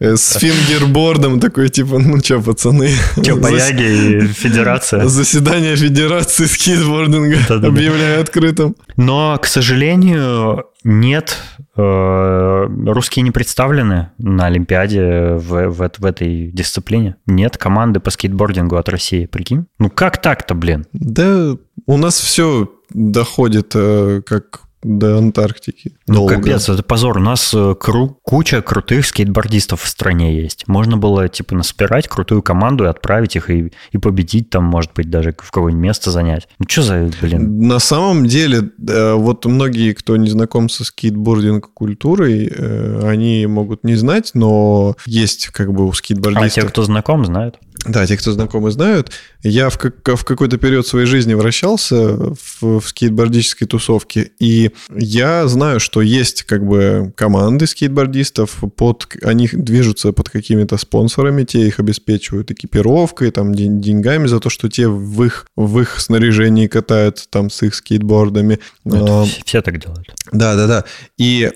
Speaker 1: э, с фингербордом, такой, типа, ну чё, пацаны,
Speaker 2: Че, бояги и федерация.
Speaker 1: Заседание Федерации скейтбординга объявляю открытым.
Speaker 2: Но, к сожалению, нет, э, русские не представлены на Олимпиаде в, в, в этой дисциплине. Нет команды по скейтбордингу от России, прикинь? Ну как так-то, блин?
Speaker 1: Да, у нас все доходит э, как до Антарктики.
Speaker 2: Ну, Долго. капец, это позор. У нас э, кру- куча крутых скейтбордистов в стране есть. Можно было, типа, наспирать крутую команду и отправить их и, и победить там, может быть, даже в какое-нибудь место занять. Ну, что за, блин?
Speaker 1: На самом деле, вот многие, кто не знаком со скейтбординг-культурой, э, они могут не знать, но есть как бы у скейтбордистов...
Speaker 2: А те, кто знаком, знают.
Speaker 1: Да, те, кто знакомы, знают. Я в, как, в какой-то период своей жизни вращался в, в скейтбордической тусовке, и я знаю, что есть как бы команды скейтбордистов, под, они движутся под какими-то спонсорами, те их обеспечивают экипировкой, там, день, деньгами за то, что те в их, в их снаряжении катаются там с их скейтбордами.
Speaker 2: Ну, а, все так делают.
Speaker 1: Да, да, да. И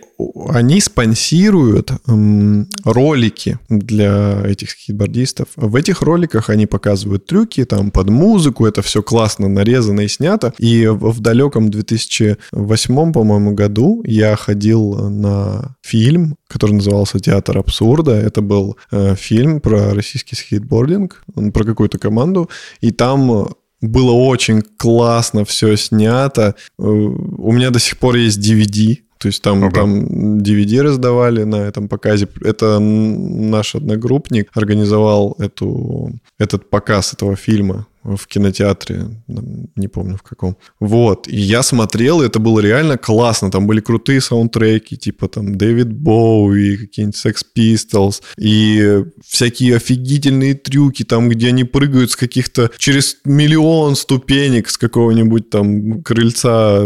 Speaker 1: они спонсируют м, ролики для этих скейтбордистов. В этих роликах они показывают трюки там под музыку, это все классно нарезано и снято. И в далеком 2008, по-моему, году я ходил на фильм, который назывался «Театр абсурда». Это был э, фильм про российский скейтбординг, про какую-то команду. И там было очень классно все снято. Э, у меня до сих пор есть DVD то есть там, ага. там DVD раздавали на этом показе. Это наш одногруппник организовал эту, этот показ этого фильма в кинотеатре, не помню в каком. Вот, и я смотрел, и это было реально классно, там были крутые саундтреки, типа там Дэвид Боуи, какие-нибудь Sex Pistols, и всякие офигительные трюки, там, где они прыгают с каких-то через миллион ступенек с какого-нибудь там крыльца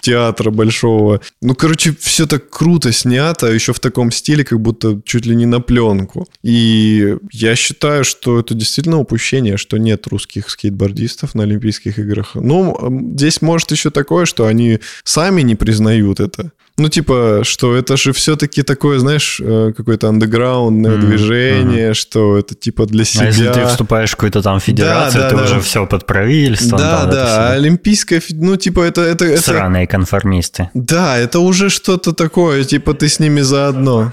Speaker 1: театра большого. Ну, короче, все так круто снято, еще в таком стиле, как будто чуть ли не на пленку. И я считаю, что это действительно упущение, что нет русских скейтбордистов на Олимпийских играх. Ну, здесь может еще такое, что они сами не признают это. Ну, типа, что это же все-таки такое, знаешь, э, какое-то андеграундное mm-hmm. движение, mm-hmm. что это типа для себя. А если
Speaker 2: ты вступаешь в какую-то там федерацию, да, да, ты да. уже все под правительством.
Speaker 1: Да, да, да. Олимпийская, ну, типа, это, это, это...
Speaker 2: Сраные конформисты.
Speaker 1: Да, это уже что-то такое, типа, ты с ними заодно.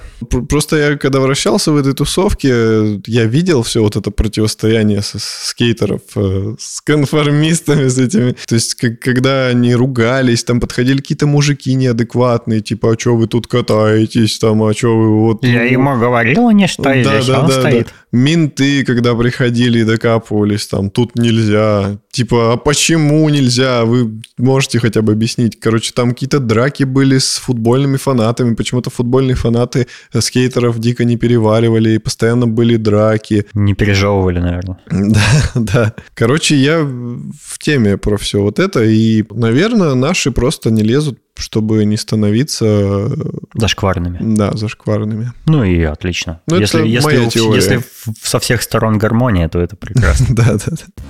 Speaker 1: Просто я, когда вращался в этой тусовке, я видел все вот это противостояние с, скейтеров э, с конформистами, с этими. То есть, когда они ругались, там подходили какие-то мужики неадекватные, типа, а что вы тут катаетесь, там, а что вы вот...
Speaker 2: Я ему говорил, не что да, здесь, да, он да, стоит. Да.
Speaker 1: Менты, когда приходили и докапывались, там, тут нельзя. Типа, а почему нельзя? Вы можете хотя бы объяснить? Короче, там какие-то драки были с футбольными фанатами. Почему-то футбольные фанаты скейтеров дико не переваривали, и постоянно были драки.
Speaker 2: Не пережевывали, наверное.
Speaker 1: Да, да. Короче, я в теме про все вот это, и, наверное, наши просто не лезут чтобы не становиться...
Speaker 2: Зашкварными.
Speaker 1: Да, зашкварными.
Speaker 2: Ну и отлично. Ну, если, это если, моя теория. если со всех сторон гармония, то это прекрасно.
Speaker 1: Да, да, да.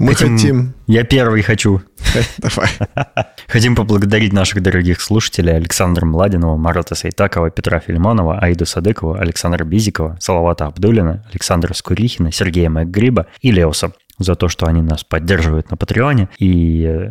Speaker 1: Мы хотим... хотим...
Speaker 2: Я первый хочу.
Speaker 1: Давай.
Speaker 2: Хотим поблагодарить наших дорогих слушателей Александра Младинова, Марата Сайтакова, Петра Филимонова, Аиду Садыкова, Александра Бизикова, Салавата Абдулина, Александра Скурихина, Сергея Макгриба и Леоса за то, что они нас поддерживают на Патреоне. И э,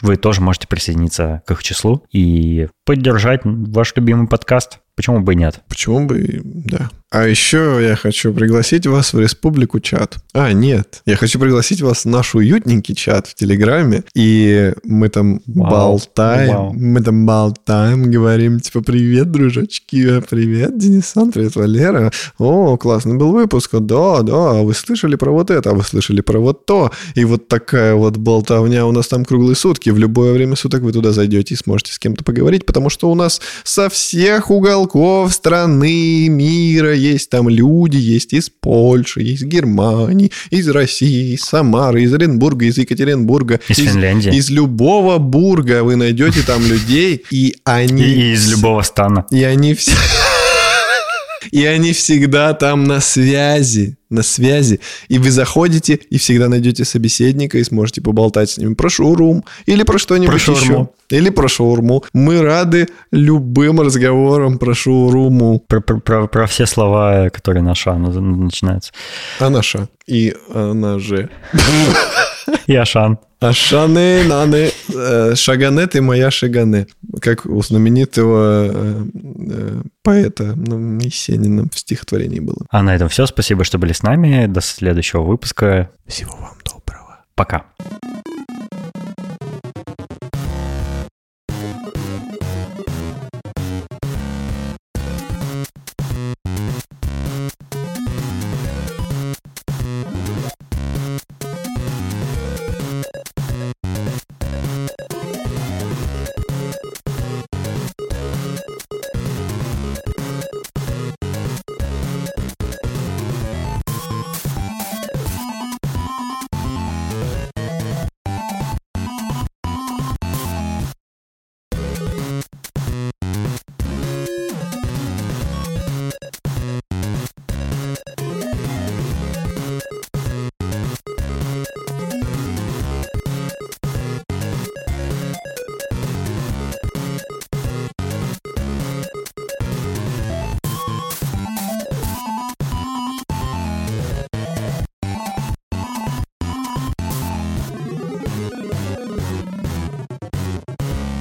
Speaker 2: вы тоже можете присоединиться к их числу и поддержать ваш любимый подкаст. Почему бы и нет?
Speaker 1: Почему бы, да. А еще я хочу пригласить вас в республику чат. А, нет. Я хочу пригласить вас в наш уютненький чат в Телеграме. И мы там Вау. болтаем. Вау. Мы там болтаем, говорим, типа, привет, дружочки, привет, Денисан, привет, Валера. О, классный был выпуск. Да, да, вы слышали про вот это, а вы слышали про вот то. И вот такая вот болтовня у нас там круглые сутки. В любое время суток вы туда зайдете и сможете с кем-то поговорить, потому что у нас со всех уголков страны, мира есть там люди, есть из Польши, из Германии, из России, из Самары, из Оренбурга, из Екатеринбурга.
Speaker 2: Из, из Финляндии.
Speaker 1: Из любого бурга вы найдете там людей, и они...
Speaker 2: И из любого стана.
Speaker 1: И они все... И они всегда там на связи, на связи. И вы заходите и всегда найдете собеседника и сможете поболтать с ним про шоурум или про что-нибудь про еще. Или про шаурму. Мы рады любым разговорам про шаурму.
Speaker 2: Про, про, про, про все слова, которые на ша начинаются.
Speaker 1: А наша. И она же.
Speaker 2: И Ашан.
Speaker 1: Ашаны, наны, э, шагане ты моя шагане. как у знаменитого э, э, поэта ну, Есенина в стихотворении было.
Speaker 2: А на этом все. Спасибо, что были с нами. До следующего выпуска.
Speaker 1: Всего вам доброго.
Speaker 2: Пока.